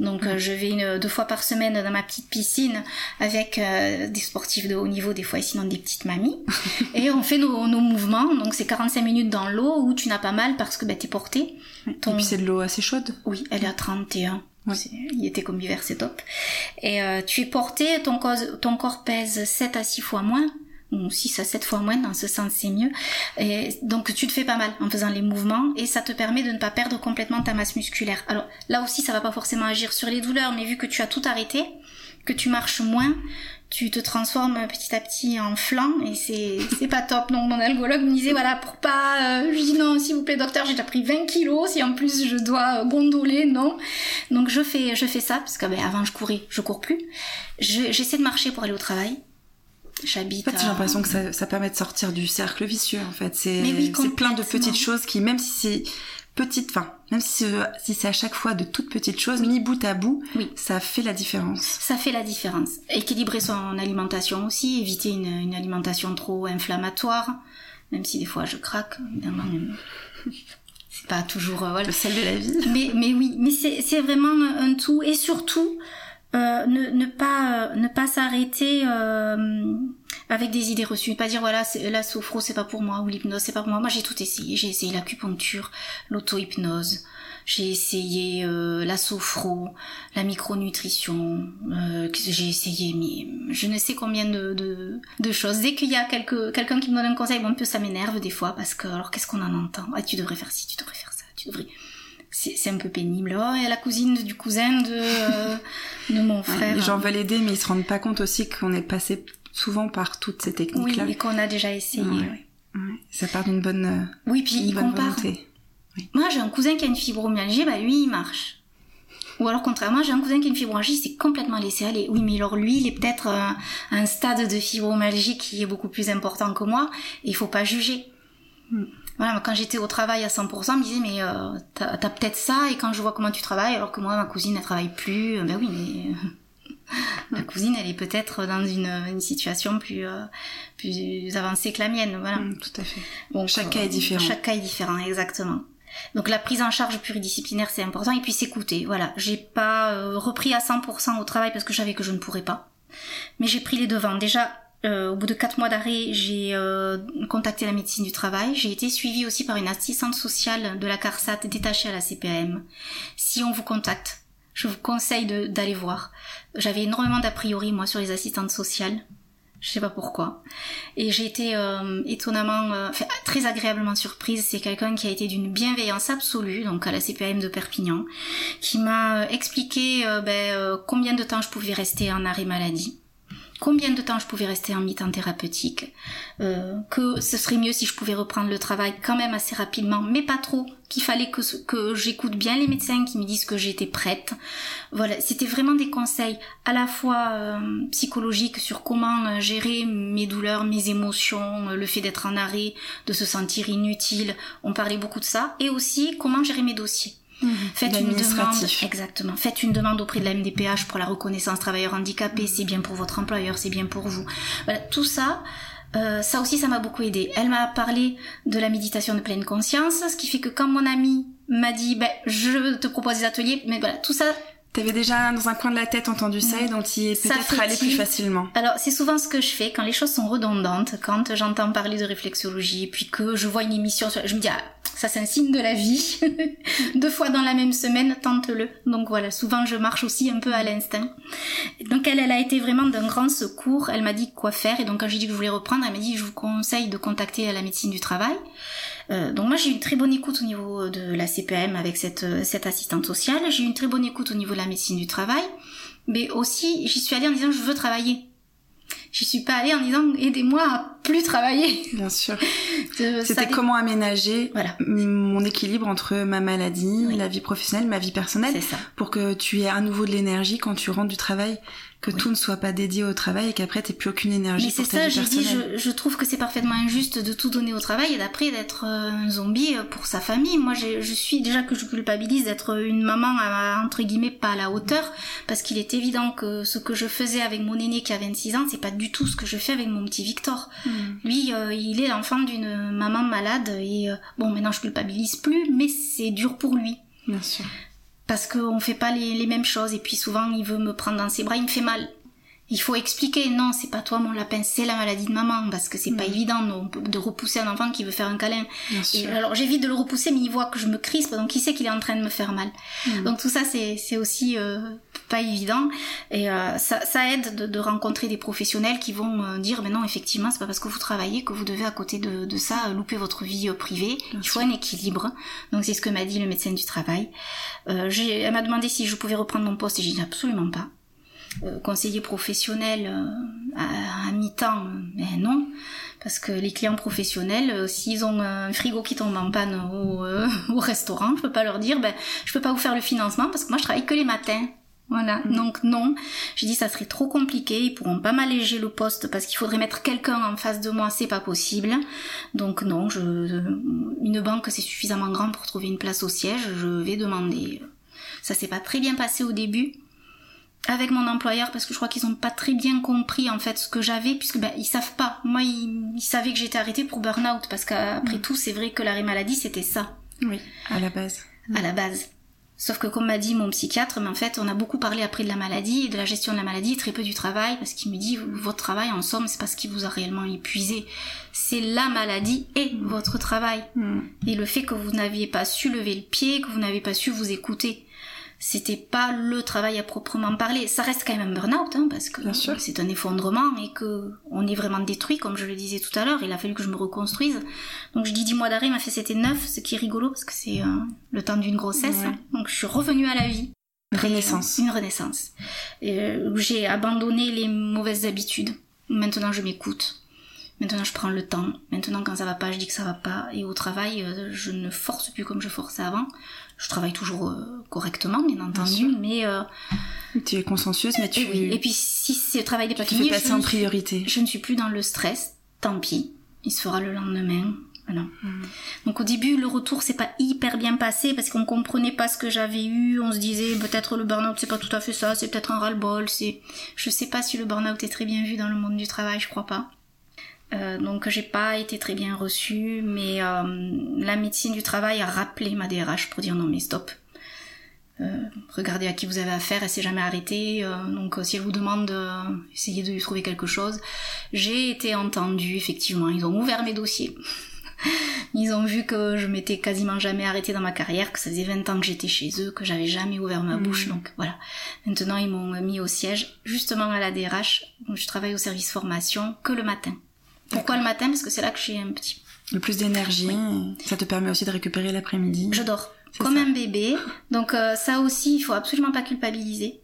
donc euh, je vais une, deux fois par semaine dans ma petite piscine avec euh, des sportifs de haut niveau, des fois sinon des petites mamies. et on fait nos, nos mouvements. Donc c'est 45 minutes dans l'eau où tu n'as pas mal parce que bah, t'es porté. Et puis c'est de l'eau assez chaude Oui, elle est à 31. Il était comme l'hiver, c'est top. Et euh, tu es porté, ton corps, ton corps pèse 7 à 6 fois moins ou 6 à 7 fois moins, dans ce sens c'est mieux. Et donc tu te fais pas mal en faisant les mouvements et ça te permet de ne pas perdre complètement ta masse musculaire. Alors là aussi ça va pas forcément agir sur les douleurs, mais vu que tu as tout arrêté, que tu marches moins, tu te transformes petit à petit en flanc et c'est pas top. Donc mon algologue me disait voilà pour pas, euh, je dis non s'il vous plaît docteur j'ai déjà pris 20 kilos si en plus je dois gondoler non. Donc je fais je fais ça parce que ben, avant je courais je cours plus. J'essaie de marcher pour aller au travail j'habite. En fait, j'ai l'impression que ça, ça, permet de sortir du cercle vicieux. En fait, c'est c'est plein de petites choses qui, même si c'est petite, enfin, même si, si c'est à chaque fois de toutes petites choses, mis bout à bout, oui. ça fait la différence. Ça fait la différence. Équilibrer son alimentation aussi, éviter une, une alimentation trop inflammatoire, même si des fois je craque, évidemment. c'est pas toujours euh, voilà. le sel de la vie. Mais mais oui, mais c'est c'est vraiment un tout et surtout euh, ne, ne, pas euh, ne pas s'arrêter euh, avec des idées reçues, pas dire voilà la sophro c'est pas pour moi ou l'hypnose c'est pas pour moi. Moi j'ai tout essayé, j'ai essayé l'acupuncture, l'auto-hypnose, j'ai essayé la sophro, la micronutrition, j'ai essayé mais je ne sais combien de, de, choses. Dès qu'il y a quelqu'un qui me donne un conseil, bon un peu ça m'énerve des fois parce que alors qu'est-ce qu'on en entend? Ah tu devrais faire ci, tu devrais faire ça, tu devrais c'est un peu pénible. Oh, et la cousine du cousin de, euh, de mon frère. les gens veulent aider, mais ils se rendent pas compte aussi qu'on est passé souvent par toutes ces techniques-là. Oui, et qu'on a déjà essayé. Ça part d'une bonne, euh, oui, puis. Moi, j'ai un cousin qui a une fibromyalgie, bah lui, il marche. Ou alors contrairement, j'ai un cousin qui a une fibromyalgie, c'est complètement laissé aller. Oui, mais alors lui, il est peut-être euh, à un stade de fibromyalgie qui est beaucoup plus important que moi, et il faut pas juger. Hmm voilà, quand j'étais au travail à 100%, on me disait mais euh, t'as as, peut-être ça et quand je vois comment tu travailles, alors que moi ma cousine elle travaille plus, euh, ben oui mais euh, ma cousine elle est peut-être dans une, une situation plus euh, plus avancée que la mienne, voilà. Mm, tout à fait. Bon, chaque cas est différent. Chaque cas est différent, exactement. Donc la prise en charge pluridisciplinaire c'est important et puis s'écouter. Voilà, j'ai pas repris à 100% au travail parce que je savais que je ne pourrais pas, mais j'ai pris les devants. Déjà euh, au bout de quatre mois d'arrêt, j'ai euh, contacté la médecine du travail. J'ai été suivie aussi par une assistante sociale de la CARSAT détachée à la CPAM. Si on vous contacte, je vous conseille d'aller voir. J'avais énormément d'a priori moi sur les assistantes sociales. Je sais pas pourquoi. Et j'ai été euh, étonnamment, très agréablement surprise. C'est quelqu'un qui a été d'une bienveillance absolue, donc à la CPAM de Perpignan, qui m'a expliqué ben, combien de temps je pouvais rester en arrêt maladie combien de temps je pouvais rester en mi-temps thérapeutique, euh, que ce serait mieux si je pouvais reprendre le travail quand même assez rapidement, mais pas trop, qu'il fallait que, j'écoute bien les médecins qui me disent que j'étais prête. Voilà, c'était vraiment des conseils à la fois euh, psychologiques sur comment euh, gérer mes douleurs, mes émotions, le fait d'être en arrêt, de se sentir inutile, on parlait beaucoup de ça, et aussi comment gérer mes dossiers. Mmh. Faites une demande, exactement. Faites une demande auprès de la MDPH pour la reconnaissance travailleur handicapé. C'est bien pour votre employeur, c'est bien pour vous. Voilà, tout ça. Euh, ça aussi, ça m'a beaucoup aidé. Elle m'a parlé de la méditation de pleine conscience, ce qui fait que quand mon ami m'a dit, ben, je te propose des ateliers, mais voilà, tout ça, T'avais déjà dans un coin de la tête entendu ça et donc y est peut-être allé plus facilement. Alors c'est souvent ce que je fais quand les choses sont redondantes, quand j'entends parler de réflexologie, puis que je vois une émission, je me dis ah ça c'est un signe de la vie. Deux fois dans la même semaine, tente-le. Donc voilà, souvent je marche aussi un peu à l'instinct. Donc elle, elle a été vraiment d'un grand secours. Elle m'a dit quoi faire et donc quand j'ai dit que je voulais reprendre, elle m'a dit je vous conseille de contacter la médecine du travail. Euh, donc moi j'ai eu une très bonne écoute au niveau de la CPM avec cette, euh, cette assistante sociale, j'ai eu une très bonne écoute au niveau de la médecine du travail, mais aussi j'y suis allée en disant je veux travailler. J'y suis pas allée en disant aidez-moi à plus travailler. Bien sûr. C'était comment aménager voilà. mon équilibre entre ma maladie, la vie professionnelle, ma vie personnelle, ça. pour que tu aies à nouveau de l'énergie quand tu rentres du travail? Que tout ne soit pas dédié au travail et qu'après t'aies plus aucune énergie Mais pour ta ça, je dis, je, je, trouve que c'est parfaitement injuste de tout donner au travail et d'après d'être euh, un zombie euh, pour sa famille. Moi, je suis déjà que je culpabilise d'être une maman à, entre guillemets pas à la hauteur parce qu'il est évident que ce que je faisais avec mon aîné qui a 26 ans, c'est pas du tout ce que je fais avec mon petit Victor. Hmm. Lui, euh, il est l'enfant d'une maman malade et bon, maintenant je culpabilise plus, mais c'est dur pour lui. Bien sûr parce qu'on fait pas les, les, mêmes choses et puis souvent il veut me prendre dans ses bras, il me fait mal. Il faut expliquer, non, c'est pas toi mon lapin, c'est la maladie de maman, parce que c'est pas évident non, de repousser un enfant qui veut faire un câlin. Et alors j'évite de le repousser, mais il voit que je me crispe, donc il sait qu'il est en train de me faire mal. Mm. Donc tout ça, c'est aussi euh, pas évident, et euh, ça, ça, aide de, de, rencontrer des professionnels qui vont euh, dire, mais non, effectivement, c'est pas parce que vous travaillez que vous devez à côté de, de ça louper votre vie privée. Bien il faut sûr. un équilibre. Donc c'est ce que m'a dit le médecin du travail. elle m'a demandé si je pouvais reprendre mon poste, et j'ai dit absolument pas. Euh, conseiller professionnel euh, à, à mi-temps, mais non, parce que les clients professionnels, euh, s'ils ont un frigo qui tombe en panne au, euh, au, restaurant, je peux pas leur dire, ben, je peux pas vous faire le financement parce que moi je travaille que les matins. Voilà, mmh. donc non. J'ai dit ça serait trop compliqué, ils pourront pas m'alléger le poste parce qu'il faudrait mettre quelqu'un en face de moi, c'est pas possible. Donc non, je une banque c'est suffisamment grand pour trouver une place au siège, je vais demander. Ça s'est pas très bien passé au début avec mon employeur parce que je crois qu'ils ont pas très bien compris en fait ce que j'avais puisque ben ils savent pas. Moi ils, ils savaient que j'étais arrêtée pour burn-out parce qu'après mmh. tout c'est vrai que l'arrêt maladie c'était ça. Oui, à la base. À la base. Sauf que comme m'a dit mon psychiatre, mais en fait on a beaucoup parlé après de la maladie et de la gestion de la maladie très peu du travail parce qu'il me dit votre travail en somme c'est pas ce qui vous a réellement épuisé, c'est la maladie et votre travail mmh. et le fait que vous n'aviez pas su lever le pied, que vous n'avez pas su vous écouter c'était pas le travail à proprement parler. Ça reste quand même un burn-out, hein, parce que c'est un effondrement et que on est vraiment détruit, comme je le disais tout à l'heure. Il a fallu que je me reconstruise. Donc je dis 10 mois d'arrêt, m'a fait c'était neuf, ce qui est rigolo parce que c'est euh, le temps d'une grossesse. Ouais. Donc je suis revenue à la vie. Une renaissance. Une renaissance. Euh, j'ai abandonné les mauvaises habitudes. Maintenant je m'écoute. Maintenant, je prends le temps. Maintenant, quand ça va pas, je dis que ça va pas. Et au travail, euh, je ne force plus comme je forçais avant. Je travaille toujours euh, correctement, bien entendu, bien mais euh, tu es consciencieuse, mais tu et, oui. et puis si ce travail n'est pas tu fini, fais passer en priorité. Suis, je ne suis plus dans le stress. Tant pis, il se fera le lendemain. Voilà. Mmh. Donc au début, le retour s'est pas hyper bien passé parce qu'on comprenait pas ce que j'avais eu. On se disait peut-être le burn-out c'est pas tout à fait ça, c'est peut-être un ras-le-bol. C'est, je sais pas si le burn-out est très bien vu dans le monde du travail, je crois pas. Euh, donc j'ai pas été très bien reçue, mais euh, la médecine du travail a rappelé ma DRH pour dire non mais stop. Euh, regardez à qui vous avez affaire, elle s'est jamais arrêtée, donc si elle vous demande, essayez de lui trouver quelque chose. J'ai été entendue, effectivement, ils ont ouvert mes dossiers. Ils ont vu que je m'étais quasiment jamais arrêtée dans ma carrière, que ça faisait 20 ans que j'étais chez eux, que j'avais jamais ouvert ma bouche. Mmh. Donc voilà. Maintenant, ils m'ont mis au siège, justement à la DRH, où je travaille au service formation, que le matin. Pourquoi le matin? Parce que c'est là que j'ai un petit... Le plus d'énergie, oui. ça te permet aussi de récupérer l'après-midi. Je dors comme ça. un bébé. Donc euh, ça aussi, il faut absolument pas culpabiliser.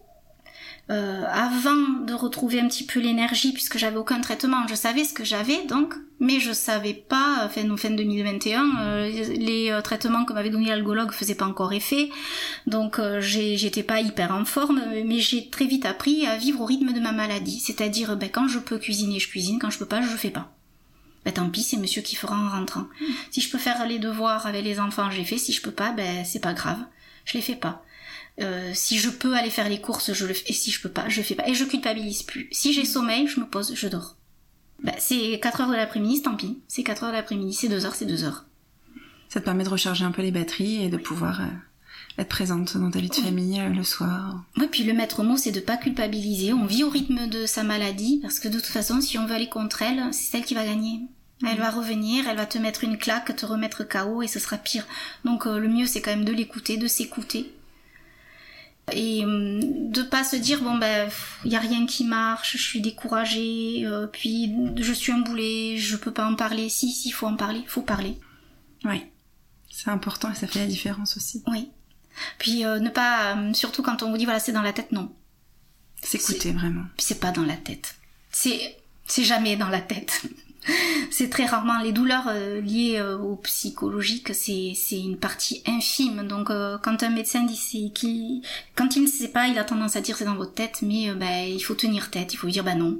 Euh, avant de retrouver un petit peu l'énergie, puisque j'avais aucun traitement, je savais ce que j'avais donc, mais je savais pas, fin, fin 2021, euh, les euh, traitements que m'avait donné l'algologue faisaient pas encore effet, donc euh, j'étais pas hyper en forme, mais j'ai très vite appris à vivre au rythme de ma maladie, c'est-à-dire ben, quand je peux cuisiner, je cuisine, quand je peux pas, je fais pas. Ben, tant pis, c'est monsieur qui fera en rentrant. Mmh. Si je peux faire les devoirs avec les enfants, j'ai fait, si je peux pas, ben c'est pas grave, je les fais pas. Euh, si je peux aller faire les courses, je le fais. Et si je peux pas, je fais pas. Et je culpabilise plus. Si j'ai sommeil, je me pose, je dors. bah, c'est 4 heures de l'après-midi, tant pis. C'est 4 heures de l'après-midi, c'est 2 heures, c'est 2 heures. Ça te permet de recharger un peu les batteries et de pouvoir euh, être présente dans ta vie de famille euh, le soir. Oui, puis le maître mot, c'est de pas culpabiliser. On vit au rythme de sa maladie, parce que de toute façon, si on veut aller contre elle, c'est celle qui va gagner. Elle va revenir, elle va te mettre une claque, te remettre KO et ce sera pire. Donc euh, le mieux c'est quand même de l'écouter, de s'écouter. Et hum, de pas se dire bon ben il y a rien qui marche, je suis découragée, euh, puis je suis un boulet, je peux pas en parler. Si si, faut en parler, faut parler. Oui. C'est important et ça fait la différence aussi. Oui. Puis euh, ne pas hum, surtout quand on vous dit voilà, c'est dans la tête non. S'écouter vraiment. Puis c'est pas dans la tête. C'est c'est jamais dans la tête. C'est très rarement les douleurs euh, liées euh, au psychologique, c'est une partie infime. Donc euh, quand un médecin dit qui quand il ne sait pas, il a tendance à dire c'est dans votre tête, mais ben il faut tenir tête, il faut dire bah non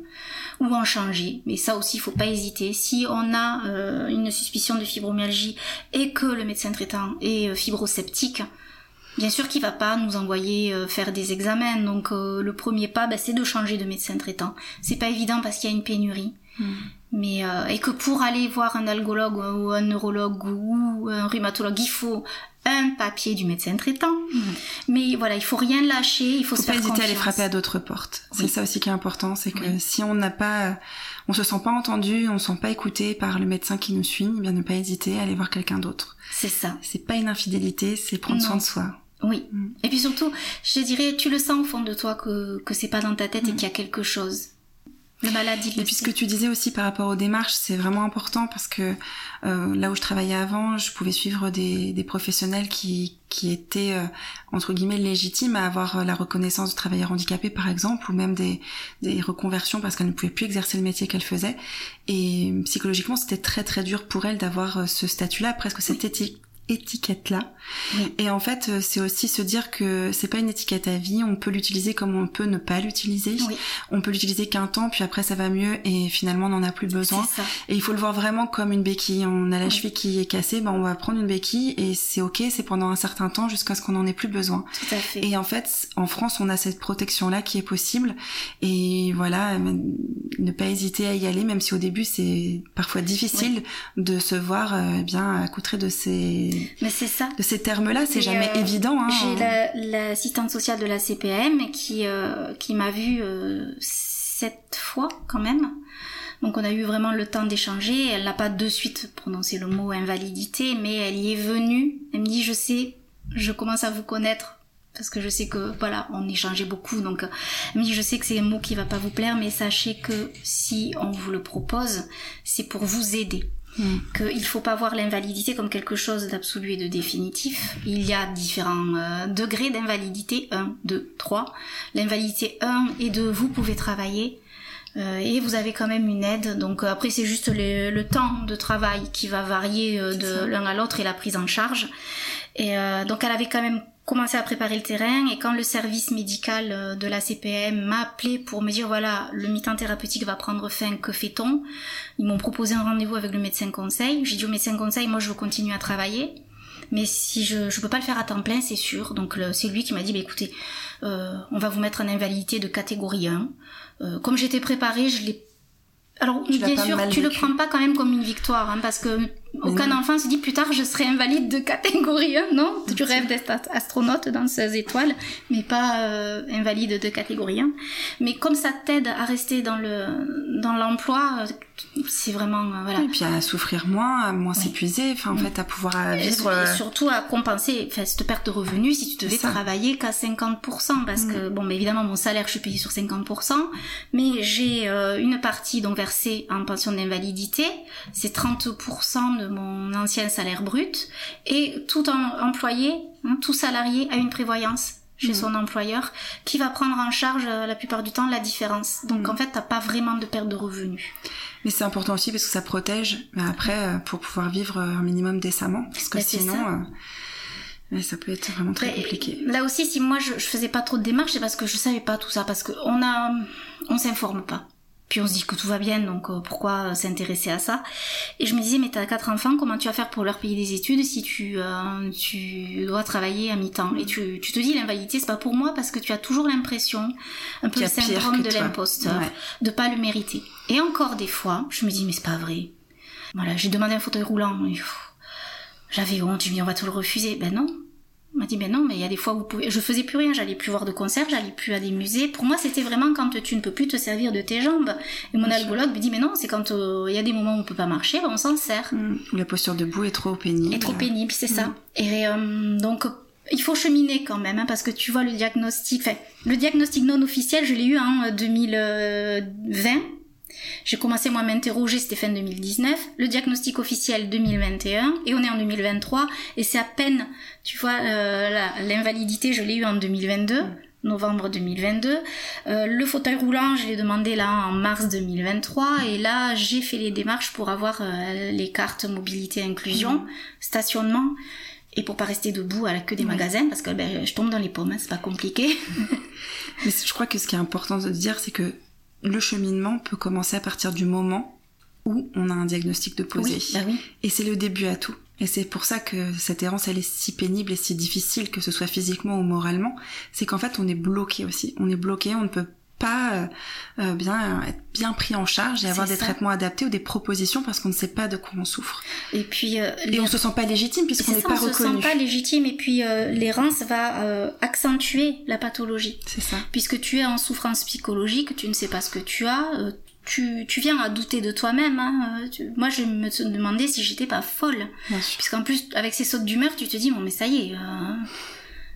ou en changer. Mais ça aussi il faut pas hésiter. Si on a une suspicion de fibromyalgie et que le médecin traitant est fibrosceptique, Bien sûr qu'il va pas nous envoyer faire des examens, donc le premier pas, ben, c'est de changer de médecin traitant. C'est pas évident parce qu'il y a une pénurie. Mm. Mais euh, et que pour aller voir un algologue ou un neurologue ou un rhumatologue, il faut un papier du médecin traitant. Mm. Mais voilà, il faut rien lâcher, il faut, faut se pas hésiter à aller frapper à d'autres portes. C'est ça aussi qui est important, c'est que si on n'a pas, on se sent pas entendu, on se sent pas écouté par le médecin qui nous suit, eh bien ne pas hésiter à aller voir quelqu'un d'autre. C'est ça. C'est pas une infidélité, c'est prendre soin de soi. Oui. Mm. Et puis surtout, je dirais, tu le sens au fond de toi que que c'est pas dans ta tête et qu'il y a quelque chose. Et puis ce que tu disais aussi par rapport aux démarches, c'est vraiment important parce que euh, là où je travaillais avant, je pouvais suivre des, des professionnels qui, qui étaient euh, entre guillemets légitimes à avoir la reconnaissance de travailleurs handicapés par exemple, ou même des, des reconversions parce qu'elles ne pouvaient plus exercer le métier qu'elles faisaient. Et psychologiquement, c'était très très dur pour elles d'avoir euh, ce statut-là, presque cette éthique étiquette là. Et en fait, euh, c'est aussi se dire que c'est pas une étiquette à vie, on peut l'utiliser comme on peut ne pas l'utiliser. On peut l'utiliser qu'un temps, puis après ça va mieux et finalement on n'en a plus besoin. Et il faut le voir vraiment comme une béquille. On a la cheville qui est cassée, ben on va prendre une béquille et c'est ok, c'est pendant un certain temps jusqu'à ce qu'on en ait plus besoin. Tout à fait. Et en fait, en France, on a cette protection là qui est possible. Et voilà, ne pas hésiter à y aller, même si au début c'est parfois difficile de se voir euh, eh bien accoutré de ces mais c'est ça. De ces termes-là, c'est jamais euh, évident. Hein. J'ai l'assistante sociale de la CPM qui euh, qui m'a vue euh, sept fois quand même. Donc on a eu vraiment le temps d'échanger. Elle n'a pas de suite prononcé le mot invalidité, mais elle y est venue. Elle me dit je sais, je commence à vous connaître parce que je sais que voilà on échangeait beaucoup donc elle me dit je sais que c'est un mot qui va pas vous plaire mais sachez que si on vous le propose c'est pour vous aider Hmm. qu'il ne faut pas voir l'invalidité comme quelque chose d'absolu et de définitif. Il y a différents euh, degrés d'invalidité, 1, 2, 3. L'invalidité 1 et 2, vous pouvez travailler. Euh, et vous avez quand même une aide. Donc après c'est juste le, temps de travail qui va varier euh, de l'un à l'autre et la prise en charge. Et donc elle avait quand même commencé à préparer le terrain et quand le service médical euh, de la CPM m'a appelé pour me dire voilà le mi-temps thérapeutique va prendre fin que fait-on? Ils m'ont proposé un rendez-vous avec le médecin conseil. J'ai dit au médecin conseil moi je veux continuer à travailler. Mais si je je peux pas le faire à temps plein c'est sûr. Donc c'est lui qui m'a dit bah, écoutez euh, on va vous mettre en invalidité de catégorie 1 euh, comme j'étais préparée je l'ai alors bien sûr tu le prends pas quand même comme une victoire hein, parce que aucun enfant se dit plus tard je serai invalide de catégorie 1, non? Tu rêves d'être astronaute dans 16 étoiles, mais pas euh, invalide de catégorie 1. Mais comme ça t'aide à rester dans le dans l'emploi, c'est vraiment euh, voilà. Et puis à souffrir moins, à moins s'épuiser, enfin en fait à pouvoir vivre. Et euh, surtout à compenser cette perte de revenus si tu devais travailler qu'à 50%, parce que mm. bon, mais évidemment mon salaire je suis payée sur 50%, mais j'ai une partie donc versée en pension d'invalidité, c'est 30% de mon ancien salaire brut et tout employé, hein, tout salarié a une prévoyance chez mm. son employeur qui va prendre en charge euh, la plupart du temps la différence. Donc mm. en fait, t'as pas vraiment de perte de revenus. Mais c'est important aussi parce que ça protège mais après euh, pour pouvoir vivre euh, un minimum décemment parce que sinon ça. ça peut être vraiment très compliqué. Là aussi, si moi je, je faisais pas trop de démarches, c'est parce que je savais pas tout ça, parce qu'on a, on s'informe pas Puis on se dit que tout va bien, donc euh, pourquoi s'intéresser à ça? Et je me disais, mais t'as quatre enfants, comment tu vas faire pour leur payer des études si tu euh, tu dois travailler à mi-temps? Et tu, tu te dis, l'invalidité, c'est pas pour moi parce que tu as toujours l'impression, un peu le syndrome de l'imposteur, de pas le mériter. Et encore des fois, je me dis, mais c'est pas vrai. Voilà, j'ai demandé un fauteuil roulant. J'avais honte, je me dis, on va te le refuser. Ben non, on m'a dit, ben non, mais il y a des fois où vous pouvez... Je faisais plus rien, j'allais plus voir de concerts, j'allais plus à des musées. Pour moi, c'était vraiment quand tu ne peux plus te servir de tes jambes. Et mon algologue me dit, mais non, c'est quand euh, il y a des moments où on peut pas marcher, ben on s'en sert. Mmh. La posture debout est trop pénible. Est trop pénible, c'est ça. Mmh. Et euh, donc, il faut cheminer quand même, hein, parce que tu vois le diagnostic... Enfin, le diagnostic non officiel, je l'ai eu en 2020 j'ai commencé moi à m'interroger, c'était fin 2019, le diagnostic officiel 2021, et on est en 2023, et c'est à peine, tu vois, euh, l'invalidité, je l'ai eu en 2022. novembre 2022. Euh, le fauteuil roulant, je l'ai demandé là en mars 2023 et là j'ai fait les démarches pour avoir euh, les cartes mobilité inclusion, mmh. stationnement et pour pas rester debout à la queue des magasins parce que ben, je tombe dans les pommes, hein, c'est pas compliqué. Mais je crois que ce qui est important de dire c'est que le cheminement peut commencer à partir du moment où on a un diagnostic de posé. Bah oui, Et c'est le début à tout. Et c'est pour ça que cette errance, elle est si pénible et si difficile, que ce soit physiquement ou moralement. C'est qu'en fait, on est bloqué aussi. On est bloqué, on ne peut pas euh, euh, bien être bien pris en charge et avoir des traitements adaptés ou des propositions parce qu'on ne sait pas de quoi on souffre. Et puis euh, et on se sent pas légitime puisqu'on n'est pas reconnu. On se sent pas légitime et puis l'errance va accentuer la pathologie. C'est ça. Puisque tu es en souffrance psychologique, tu ne sais pas ce que tu as, tu, tu viens à douter de toi-même. Hein. moi, je me demandais si j'étais pas folle. Puisqu'en plus, avec ces sautes d'humeur, tu te dis, bon, mais ça y est,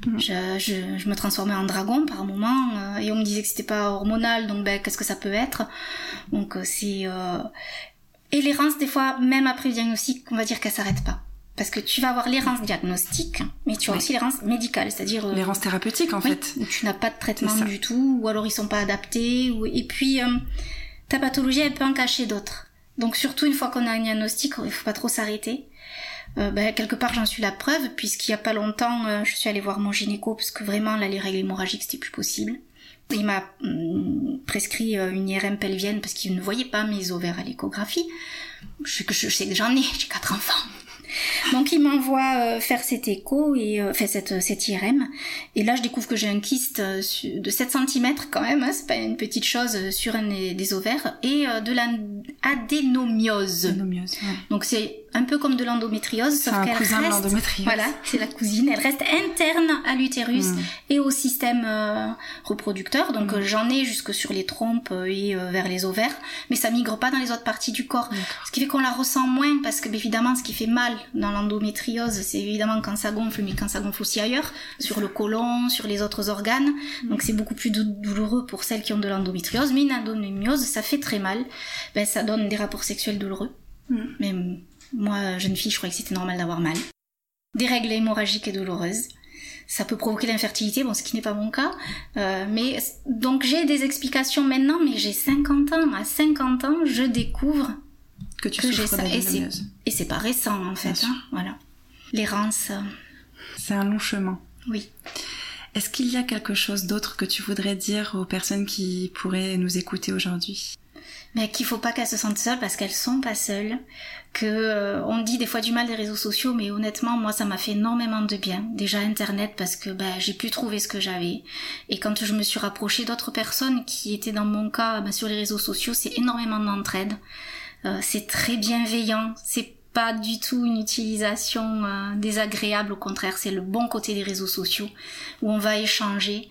Mm. Je, je, me transformais en dragon par moment euh, et on me disait que c'était pas hormonal donc ben qu'est-ce que ça peut être? Donc euh, c'est euh... et l'errance des fois même après le diagnostic on va dire qu'elle s'arrête pas. Parce que tu vas avoir l'errance diagnostique mais tu as aussi l'errance médicale c'est-à-dire euh, l'errance thérapeutique en fait. où tu n'as pas de traitement du tout ou alors ils sont pas adaptés ou... et puis ta pathologie elle peut en cacher d'autres donc surtout une fois qu'on a un diagnostic il faut pas trop s'arrêter euh, ben, quelque part j'en suis la preuve puisqu'il y a pas longtemps euh, je suis allée voir mon gynéco parce que vraiment là les règles hémorragiques c'était plus possible. Il m'a hum, prescrit euh, une IRM pelvienne parce qu'il ne voyait pas mes ovaires à l'échographie. Je, je sais que j'en ai, j'ai quatre enfants. Donc il m'envoie euh, faire cet écho et euh, enfin cette, cette IRM et là je découvre que j'ai un kyste euh, de 7 cm quand même, hein, c'est pas une petite chose sur un des, ovaires et de l'adénomiose. Donc c'est un peu comme de l'endométriose sauf qu'elle reste voilà, c'est la cousine, elle reste interne à l'utérus hmm. et au système reproducteur. Donc hmm. j'en ai jusque sur les trompes et vers les ovaires, mais ça migre pas dans les autres parties du corps. Ce qui fait qu'on la ressent moins parce que évidemment ce qui fait mal dans l'endométriose, c'est évidemment quand ça gonfle, mais quand ça gonfle aussi ailleurs, sur le côlon, sur les autres organes. Mm. Donc c'est beaucoup plus douloureux pour celles qui ont de l'endométriose. Mais une endométriose, ça fait très mal. Ben, ça donne des rapports sexuels douloureux. Mm. Mais moi, jeune fille, je croyais que c'était normal d'avoir mal. Des règles hémorragiques et douloureuses. Ça peut provoquer l'infertilité, bon, ce qui n'est pas mon cas. Euh, mais donc j'ai des explications maintenant, mais j'ai 50 ans. À 50 ans, je découvre que tu souffres ça. Et c'est pas récent en fait. Hein, voilà. L'errance. C'est un long chemin. Oui. Est-ce qu'il y a quelque chose d'autre que tu voudrais dire aux personnes qui pourraient nous écouter aujourd'hui? Mais qu'il faut pas qu'elles se sentent seules parce qu'elles sont pas seules. Que euh, on dit des fois du mal des réseaux sociaux, mais honnêtement, moi, ça m'a fait énormément de bien. Déjà Internet parce que ben, j'ai pu trouver ce que j'avais. Et quand je me suis rapprochée d'autres personnes qui étaient dans mon cas ben, sur les réseaux sociaux, c'est énormément d'entraide. Euh, c'est très bienveillant, c'est pas du tout une utilisation euh, désagréable, au contraire, c'est le bon côté des réseaux sociaux où on va échanger,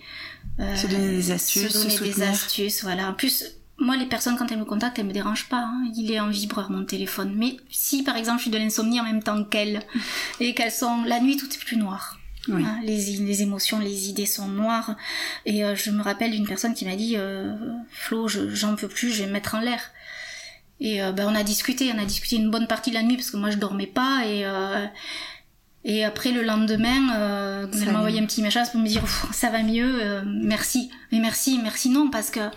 euh, se donner des astuces, se donner des astuces, voilà. En plus, moi, les personnes, quand elles me contactent, elles me dérangent pas. Hein. Il est en vibreur, mon téléphone. Mais si, par exemple, je suis de l'insomnie en même temps qu'elles, et qu'elles sont... La nuit, tout est plus noir. Hein, les, les, émotions, les idées sont noires. Et je me rappelle d'une personne qui m'a dit Flo, j'en peux plus, je vais me mettre en l'air. Et euh, ben, on a discuté, on a discuté une bonne partie de la nuit parce que moi je dormais pas et euh, et après le lendemain, euh, elle m'a envoyé un petit message pour me dire ça va mieux, euh, merci, mais merci, merci non parce que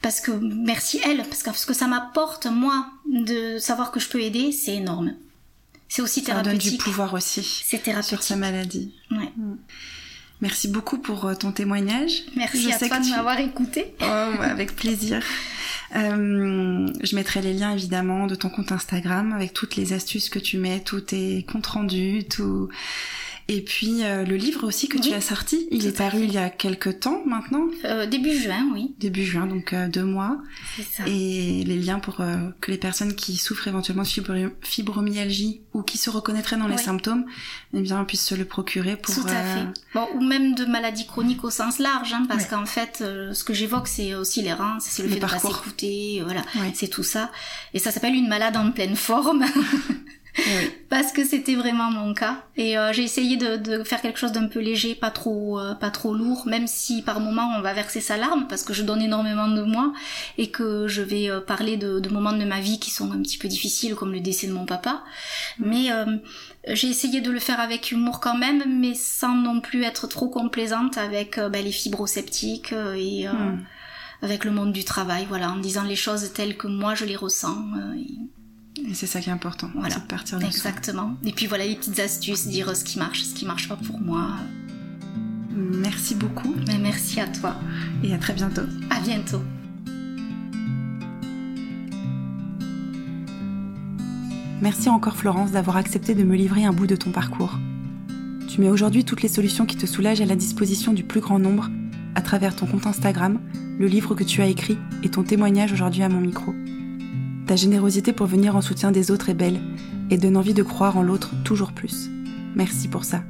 parce que merci elle parce que ce que ça m'apporte moi de savoir que je peux aider, c'est énorme. C'est aussi thérapeutique. Ça donne du pouvoir aussi. C'est thérapeutique sur sa maladie. Ouais. Mm. Merci beaucoup pour euh, ton témoignage. Merci à toi de m'avoir écouté. Oh, avec plaisir. Euh, je mettrai les liens évidemment de ton compte Instagram avec toutes les astuces que tu mets, tous tes comptes rendus, tout et puis euh, le livre aussi que tu as sorti, il est paru il y a quelques temps maintenant. Euh, début juin, oui. Début juin, donc euh, deux mois. C'est ça. Et les liens pour que les personnes qui souffrent éventuellement de fibromyalgie ou qui se reconnaîtraient dans les symptômes, eh bien puissent se le procurer pour. Tout à fait. Bon, ou même de maladies chroniques au sens large, hein, parce qu'en fait, ce que j'évoque, c'est aussi les reins, c'est le, fait de pas s'écouter, voilà, c'est tout ça. Et ça s'appelle une malade en pleine forme. parce que c'était vraiment mon cas. Et euh, j'ai essayé de, de, faire quelque chose d'un peu léger, pas trop, euh, pas trop lourd, même si par moment on va verser sa larme parce que je donne énormément de moi et que je vais euh, parler de, de, moments de ma vie qui sont un petit peu difficiles, comme le décès de mon papa. Mais j'ai essayé de le faire avec humour quand même, mais sans non plus être trop complaisante avec bah, les fibro-sceptiques et avec le monde du travail, voilà, en disant les choses telles que moi je les ressens. Et c'est ça qui est important, voilà. c'est de partir de Exactement. Et puis voilà les petites astuces, dire ce qui marche, ce qui marche pas pour moi. Merci beaucoup. Mais merci à toi. Et à très bientôt. À bientôt. Merci encore Florence d'avoir accepté de me livrer un bout de ton parcours. Tu mets aujourd'hui toutes les solutions qui te soulagent à la disposition du plus grand nombre à travers ton compte Instagram, le livre que tu as écrit et ton témoignage aujourd'hui à mon micro. Ta générosité pour venir en soutien des autres est belle et donne envie de croire en l'autre toujours plus. Merci pour ça.